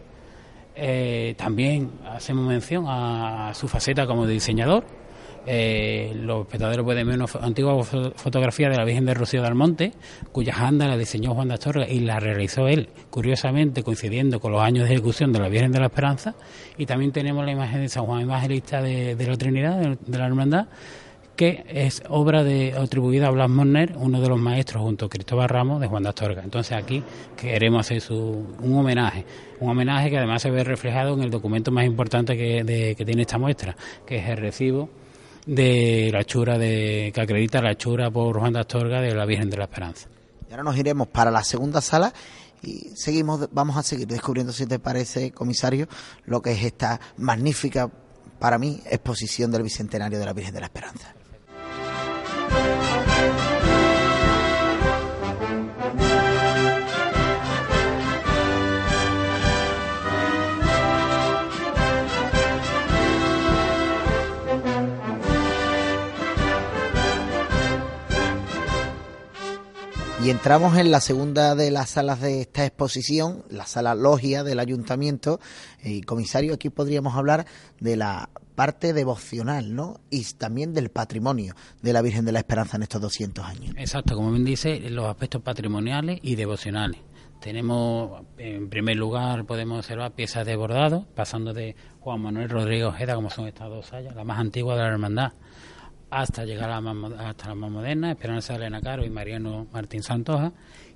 Eh, también hacemos mención a, su faceta como diseñador. Eh, los espectadores pueden ver una antigua fotografía de la Virgen de Rocío del Monte, cuya janda la diseñó Juan de Astorga y la realizó él, curiosamente coincidiendo con los años de ejecución de la Virgen de la Esperanza. Y también tenemos la imagen de San Juan Evangelista de, de la Trinidad, de, la Hermandad, que es obra de atribuida a Blas Morner, uno de los maestros junto a Cristóbal Ramos de Juan de Astorga. Entonces aquí queremos hacer su, un homenaje, un homenaje que además se ve reflejado en el documento más importante que, de, que tiene esta muestra, que es el recibo de la chura de, que acredita la chura por Juan de Astorga de la Virgen de la Esperanza. Y ahora nos iremos para la segunda sala y seguimos, vamos a seguir descubriendo, si te parece, comisario, lo que es esta magnífica, para mí, exposición del Bicentenario de la Virgen de la Esperanza. Y entramos en la segunda de las salas de esta exposición, la sala logia del ayuntamiento. Y comisario, aquí podríamos hablar de la parte devocional, ¿no? Y también del patrimonio de la Virgen de la Esperanza en estos 200 años. Exacto, como bien dice, los aspectos patrimoniales y devocionales. Tenemos, en primer lugar, podemos observar piezas de bordado, pasando de Juan Manuel Rodríguez Ojeda, como son estas dos sayas, la más antigua de la hermandad, hasta llegar a la más, hasta la más moderna, Esperanza Elena Caro y Mariano Martín Santoja.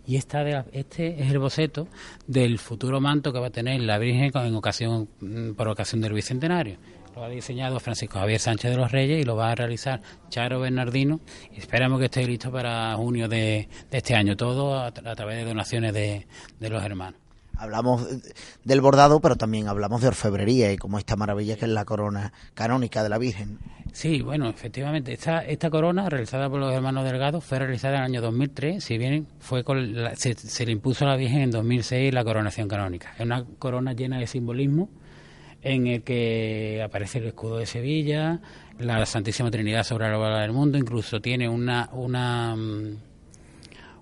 Y esta de este es el boceto del futuro manto que va a tener la Virgen en ocasión, mm, por ocasión del Bicentenario. Lo ha diseñado Francisco Javier Sánchez de los Reyes y lo va a realizar Charo Bernardino. Esperamos que esté listo para junio de, este año, todo a, través de donaciones de los hermanos. Hablamos del bordado, pero también hablamos de orfebrería y como esta maravilla que es la corona canónica de la Virgen. Sí, bueno, efectivamente, esta, esta corona realizada por los hermanos Delgado fue realizada en el año 2003, si bien fue se, le impuso a la Virgen en 2006 la coronación canónica. Es una corona llena de simbolismo en el que aparece el escudo de Sevilla, la Santísima Trinidad sobre la bola del mundo, incluso tiene una... una mm,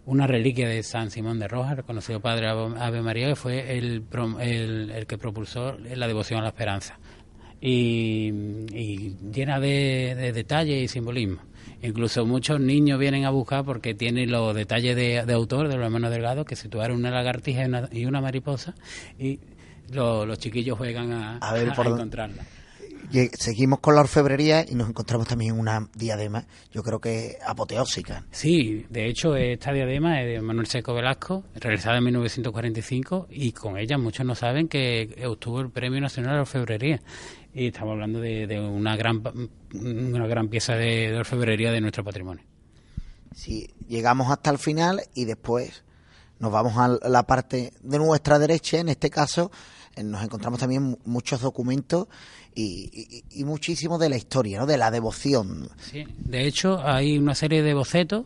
una reliquia de San Simón de Rojas, reconocido padre Ave María, que fue el, el, que propulsó la devoción a la esperanza. Y, llena de, detalles y simbolismo. Incluso muchos niños vienen a buscar porque tiene los detalles de, autor de los hermanos Delgado que situaron una lagartija y una, mariposa y los chiquillos juegan a, a, encontrarla seguimos con la orfebrería y nos encontramos también una diadema, yo creo que apoteósica. Sí, de hecho esta diadema es de Manuel Seco Velasco, realizada en 1945 y con ella muchos no saben que obtuvo el Premio Nacional de Orfebrería y estamos hablando de, una gran una gran pieza de, orfebrería de nuestro patrimonio. Sí, llegamos hasta el final y después nos vamos a la parte de nuestra derecha, en este caso eh, nos encontramos también muchos documentos y, muchísimo de la historia, ¿no? de la devoción. Sí, de hecho hay una serie de bocetos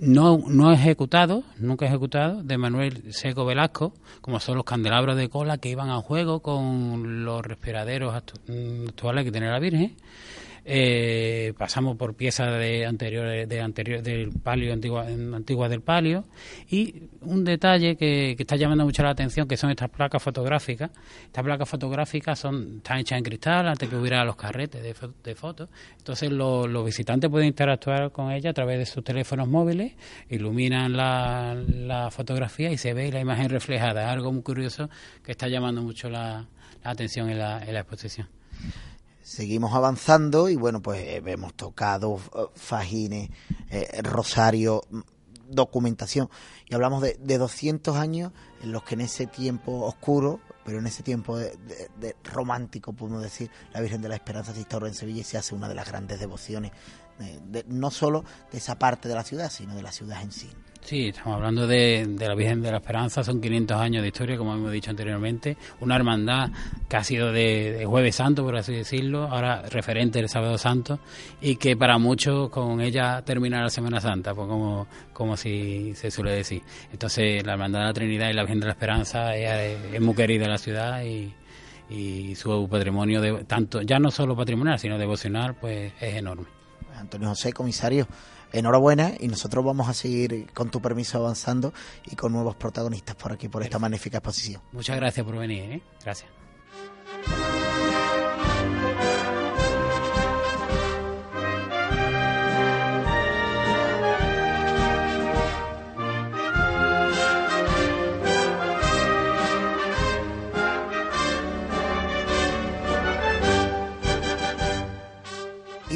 no, no ejecutados, nunca ejecutados, de Manuel Seco Velasco, como son los candelabros de cola que iban a juego con los respiraderos actuales que tiene la Virgen eh, pasamos por piezas de anterior, de anterior del palio antigua, antigua del palio. Y un detalle que, está llamando mucho la atención que son estas placas fotográficas. Estas placas fotográficas son están hechas en cristal antes que hubiera los carretes de, de fotos. Entonces los visitantes pueden interactuar con ellas a través de sus teléfonos móviles iluminan la, la fotografía y se ve la imagen reflejada. Algo muy curioso que está llamando mucho la, atención en la, en la exposición seguimos avanzando y bueno, pues eh, hemos tocado eh, fajines, eh, rosario, mm, documentación y hablamos de, de, 200 años en los que en ese tiempo oscuro, pero en ese tiempo de, romántico, podemos decir, la Virgen de la Esperanza se instauró en Sevilla y se hace una de las grandes devociones, no solo de esa parte de la ciudad, sino de la ciudad en sí. Sí, estamos hablando de, la Virgen de la Esperanza, son 500 años de historia, como hemos dicho anteriormente, una hermandad que ha sido de, Jueves Santo, por así decirlo, ahora referente del Sábado Santo, y que para muchos con ella termina la Semana Santa, pues como, como si se suele decir. Entonces, la Hermandad de la Trinidad y la Virgen de la Esperanza es, muy querida en la ciudad y, y su patrimonio, de, tanto ya no solo patrimonial, sino devocional, pues es enorme. Antonio José, comisario, enhorabuena y nosotros vamos a seguir con tu permiso avanzando y con nuevos protagonistas por aquí, por esta magnífica exposición. Muchas gracias por venir, ¿eh? gracias.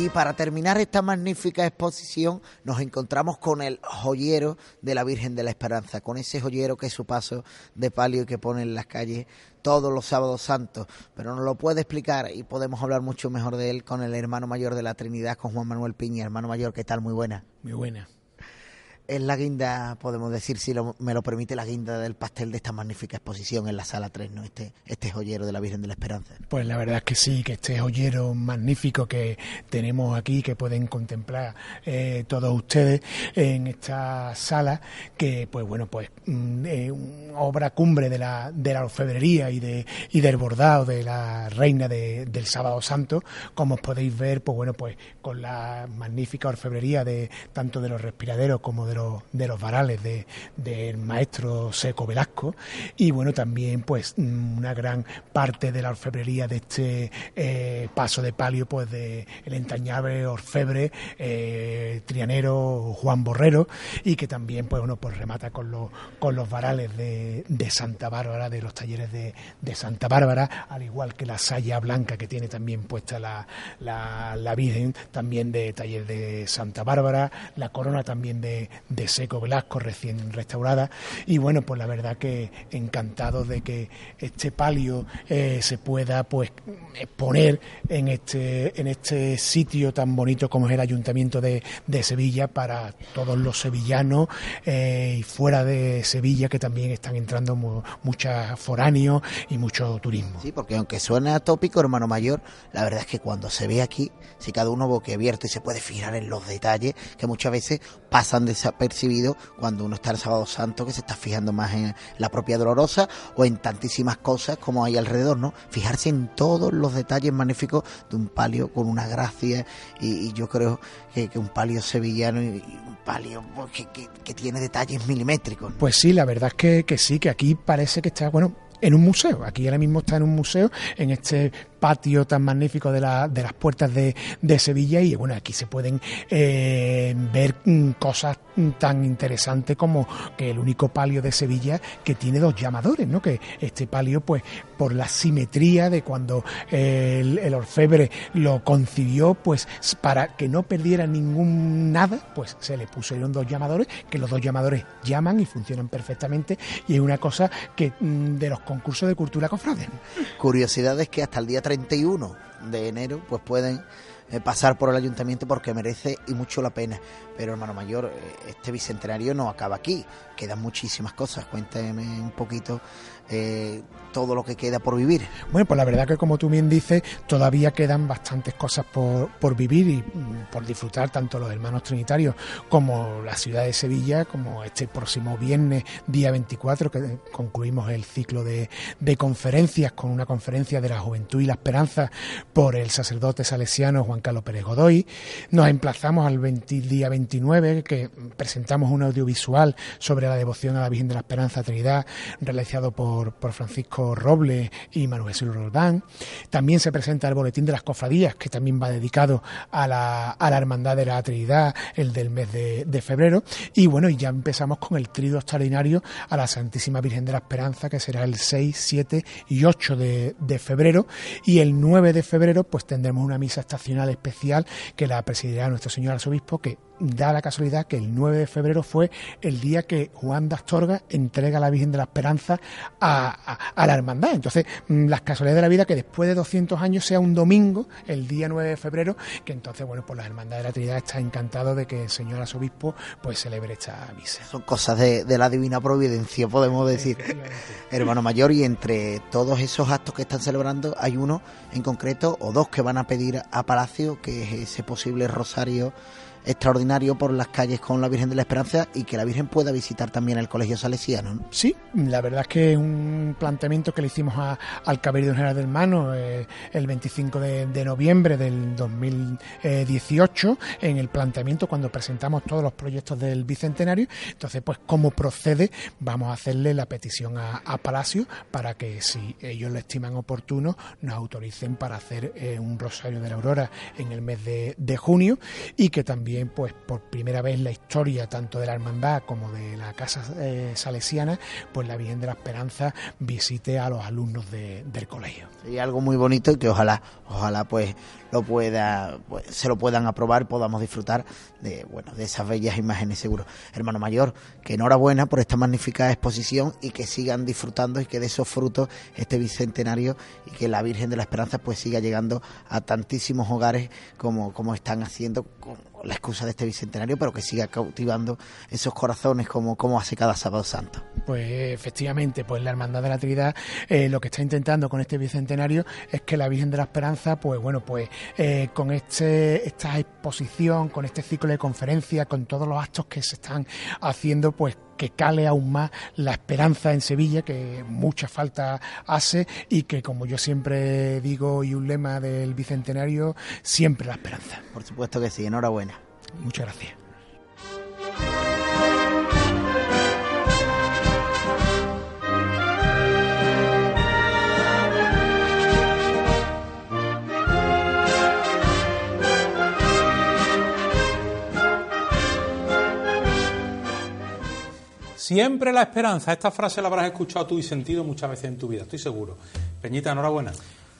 Y para terminar esta magnífica exposición nos encontramos con el joyero de la Virgen de la Esperanza, con ese joyero que es su paso de palio que pone en las calles todos los sábados santos, pero nos lo puede explicar y podemos hablar mucho mejor de él con el hermano mayor de la Trinidad, con Juan Manuel Piña. Hermano mayor, ¿qué tal? Muy buena. Muy buena es la guinda, podemos decir, si me lo permite, la guinda del pastel de esta magnífica exposición en la sala 3, ¿no? Este, este joyero de la Virgen de la Esperanza. Pues la verdad es que sí, que este joyero magnífico que tenemos aquí, que pueden contemplar eh, todos ustedes en esta sala, que pues bueno, pues mm, obra cumbre de la, de la orfebrería y, de, y del bordado de la reina del Sábado Santo, como os podéis ver, pues bueno, pues con la magnífica orfebrería de tanto de los respiraderos como de de los, de varales del maestro Seco Velasco. Y bueno, también pues mm, una gran parte de la orfebrería de este eh, paso de palio pues de el entrañable orfebre eh, trianero Juan Borrero y que también pues bueno pues remata con los con los varales de, de Santa Bárbara de los talleres de, de, Santa Bárbara al igual que la saya blanca que tiene también puesta la, la, la Virgen también de taller de Santa Bárbara la corona también de, de Seco Velasco recién restaurada y bueno pues la verdad que encantado de que este palio eh, se pueda pues exponer en este en este sitio tan bonito como es el Ayuntamiento de, de Sevilla para todos los sevillanos eh, y fuera de Sevilla que también están entrando muchos foráneos y mucho turismo. Sí, porque aunque suena tópico, hermano mayor, la verdad es que cuando se ve aquí, si cada uno abierto y se puede fijar en los detalles que muchas veces pasan desapercibidos cuando uno está en Sábado Santo, que se está fijando más en la propia dolorosa o en tantísimas cosas como hay alrededor, ¿no? Fijarse en todos los detalles magníficos de un palio con una gracia y, yo creo que, un palio sevillano y, un palio pues, que, que, tiene detalles milimétricos. Pues sí, la verdad es que, que sí, que aquí parece que está, bueno, en un museo. Aquí ahora mismo está en un museo, en este patio tan magnífico de, la, de las puertas de, de, Sevilla y bueno, aquí se pueden eh, ver mm, cosas tan interesantes como que el único palio de Sevilla que tiene dos llamadores, ¿no? Que este palio, pues, por la simetría de cuando el, orfebre lo concibió, pues, para que no perdiera ningún nada, pues se le pusieron dos llamadores, que los dos llamadores llaman y funcionan perfectamente y es una cosa que mm, de los concursos de cultura cofrades. Curiosidades que hasta el día 31 de enero pues pueden eh, pasar por el ayuntamiento porque merece y mucho la pena. Pero hermano mayor, eh, este bicentenario no acaba aquí, quedan muchísimas cosas. Cuénteme un poquito eh, todo lo que queda por vivir. Bueno, pues la verdad que como tú bien dices, todavía quedan bastantes cosas por, por vivir y mm, por disfrutar tanto los hermanos trinitarios como la ciudad de Sevilla, como este próximo viernes, día 24, que concluimos el ciclo de, de conferencias con una conferencia de la juventud y la esperanza por el sacerdote salesiano Juan Carlos Pérez Godoy. Nos emplazamos al día 29, que presentamos un audiovisual sobre la devoción a la Virgen de la Esperanza Trinidad, realizado por por, Francisco Roble y Manuel Jesús Roldán. También se presenta el Boletín de las Cofradías, que también va dedicado a la, a la Hermandad de la Trinidad, el del mes de, febrero. Y bueno, ya empezamos con el trido extraordinario a la Santísima Virgen de la Esperanza, que será el 6, 7 y 8 de, febrero. Y el 9 de febrero, pues tendremos una misa estacional especial que la presidirá nuestro señor arzobispo, que da la casualidad que el 9 de febrero fue el día que Juan de Astorga entrega a la Virgen de la Esperanza a, la hermandad. Entonces, mm, las casualidades de la vida que después de 200 años sea un domingo, el día 9 de febrero, que entonces, bueno, pues la hermandad de la Trinidad está encantado de que el señor arzobispo pues celebre esta misa. Son cosas de, de la divina providencia, podemos decir. Hermano mayor, y entre todos esos actos que están celebrando, hay uno en concreto o dos que van a pedir a Palacio, que es ese posible rosario extraordinario por las calles con la Virgen de la Esperanza y que la Virgen pueda visitar también el Colegio Salesiano. Sí, la verdad es que es un planteamiento que le hicimos al Cabildo General del Mano eh, el 25 de, noviembre del 2018 en el planteamiento cuando presentamos todos los proyectos del Bicentenario. Entonces, pues, ¿cómo procede? Vamos a hacerle la petición a, Palacio para que si ellos lo estiman oportuno nos autoricen para hacer eh, un Rosario de la Aurora en el mes de junio y que también pues por primera vez en la historia tanto de la hermandad como de la casa eh, salesiana, pues la Virgen de la Esperanza visite a los alumnos del colegio. Y algo muy bonito y que ojalá, ojalá pues lo pueda, pues, se lo puedan aprobar, podamos disfrutar de, bueno, de esas bellas imágenes seguro. Hermano mayor, que enhorabuena por esta magnífica exposición y que sigan disfrutando y que de esos frutos este bicentenario y que la Virgen de la Esperanza pues siga llegando a tantísimos hogares como, como están haciendo con la excusa de este bicentenario, pero que siga cautivando esos corazones como, como hace cada sábado santo. Pues efectivamente, pues la Hermandad de la Trinidad eh, lo que está intentando con este bicentenario es que la Virgen de la Esperanza, pues bueno, pues eh, con este, esta exposición, con este ciclo de conferencias, con todos los actos que se están haciendo, pues que cale aún más la esperanza en Sevilla, que mucha falta hace y que, como yo siempre digo y un lema del Bicentenario, siempre la esperanza. Por supuesto que sí, enhorabuena. Muchas gracias. Siempre la esperanza. Esta frase la habrás escuchado tú y sentido muchas veces en tu vida, estoy seguro. Peñita, enhorabuena.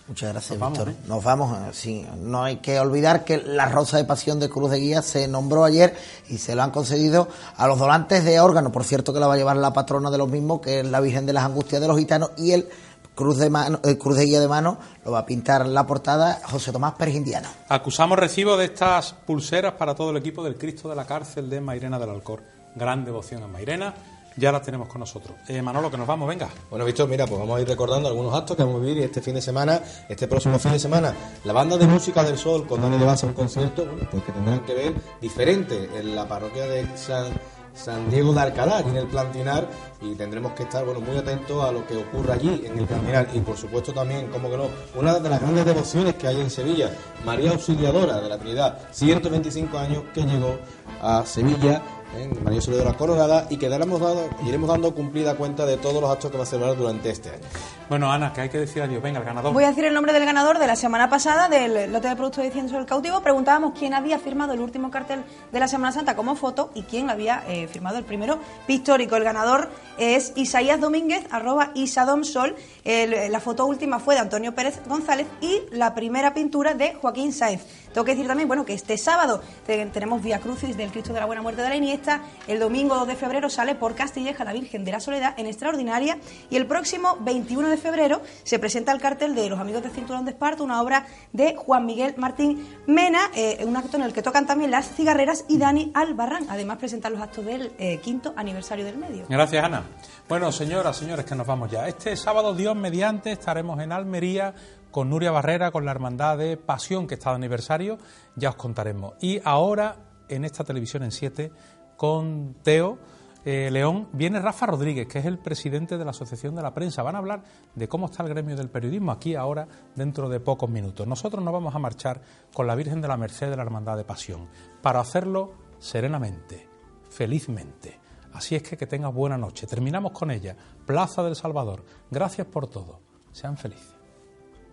Muchas gracias, Nos vamos, Víctor. ¿eh? Nos vamos. sí. No hay que olvidar que la Rosa de Pasión de Cruz de Guía se nombró ayer y se lo han concedido a los donantes de órganos. Por cierto, que la va a llevar la patrona de los mismos, que es la Virgen de las Angustias de los Gitanos, y el Cruz de, mano, el Cruz de Guía de mano lo va a pintar la portada José Tomás Pérez Indiano. Acusamos recibo de estas pulseras para todo el equipo del Cristo de la Cárcel de Mairena del Alcor. Gran devoción a Mairena. Ya las tenemos con nosotros. Eh, Manolo, que nos vamos, venga. Bueno, Víctor, mira, pues vamos a ir recordando algunos actos que vamos a vivir este fin de semana, este próximo fin de semana, la banda de música del sol con Dani de Basa, un concierto, bueno, pues que tendrán que ver diferente en la parroquia de San, San Diego de Alcalá, aquí en el Plantinar, y tendremos que estar, bueno, muy atentos a lo que ocurra allí en el Plantinar, y por supuesto también, como que no, una de las grandes devociones que hay en Sevilla, María Auxiliadora de la Trinidad, 125 años que llegó a Sevilla, en María Auxiliadora Coronada, y que daremos dado, iremos dando cumplida cuenta de todos los actos que va a celebrar durante este año. Bueno, Ana, que hay que decir adiós. Venga, el ganador. Voy a decir el nombre del ganador de la semana pasada del lote de productos de Ciencio del Cautivo. Preguntábamos quién había firmado el último cartel de la Semana Santa como foto y quién había eh, firmado el primero pictórico. El ganador es Isaías Domínguez, arroba Isadomsol. El- la foto última fue de Antonio Pérez González y la primera pintura de Joaquín Sáez. Tengo que decir también, bueno, que este sábado te- tenemos Vía Crucis del Cristo de la Buena Muerte de la Iniesta. El domingo 2 de febrero sale por Castilleja la Virgen de la Soledad en Extraordinaria. Y el próximo 21 de febrero se presenta el cartel de Los Amigos del Cinturón de Esparta, una obra de Juan Miguel Martín Mena, eh, un acto en el que tocan también las cigarreras y Dani Albarrán. Además, presentan los actos del eh, quinto aniversario del medio. Gracias, Ana. Bueno, señoras, señores, que nos vamos ya. Este sábado, Dios mediante, estaremos en Almería con Nuria Barrera, con la Hermandad de Pasión, que está de aniversario, ya os contaremos. Y ahora, en esta televisión en 7, con Teo eh, León, viene Rafa Rodríguez, que es el presidente de la Asociación de la Prensa. Van a hablar de cómo está el gremio del periodismo aquí ahora, dentro de pocos minutos. Nosotros nos vamos a marchar con la Virgen de la Merced de la Hermandad de Pasión, para hacerlo serenamente, felizmente. Así es que que tengas buena noche. Terminamos con ella. Plaza del Salvador. Gracias por todo. Sean felices.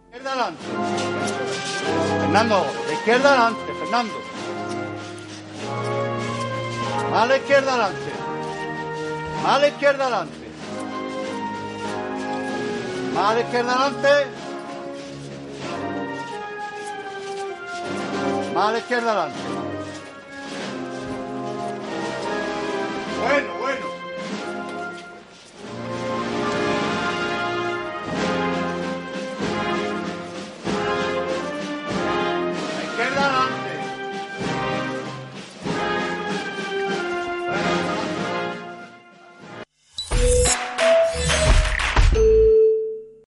izquierda adelante. Fernando, de izquierda adelante, Fernando. A la izquierda adelante. A la izquierda adelante. A la izquierda adelante. Más a la izquierda adelante. Bueno, bueno.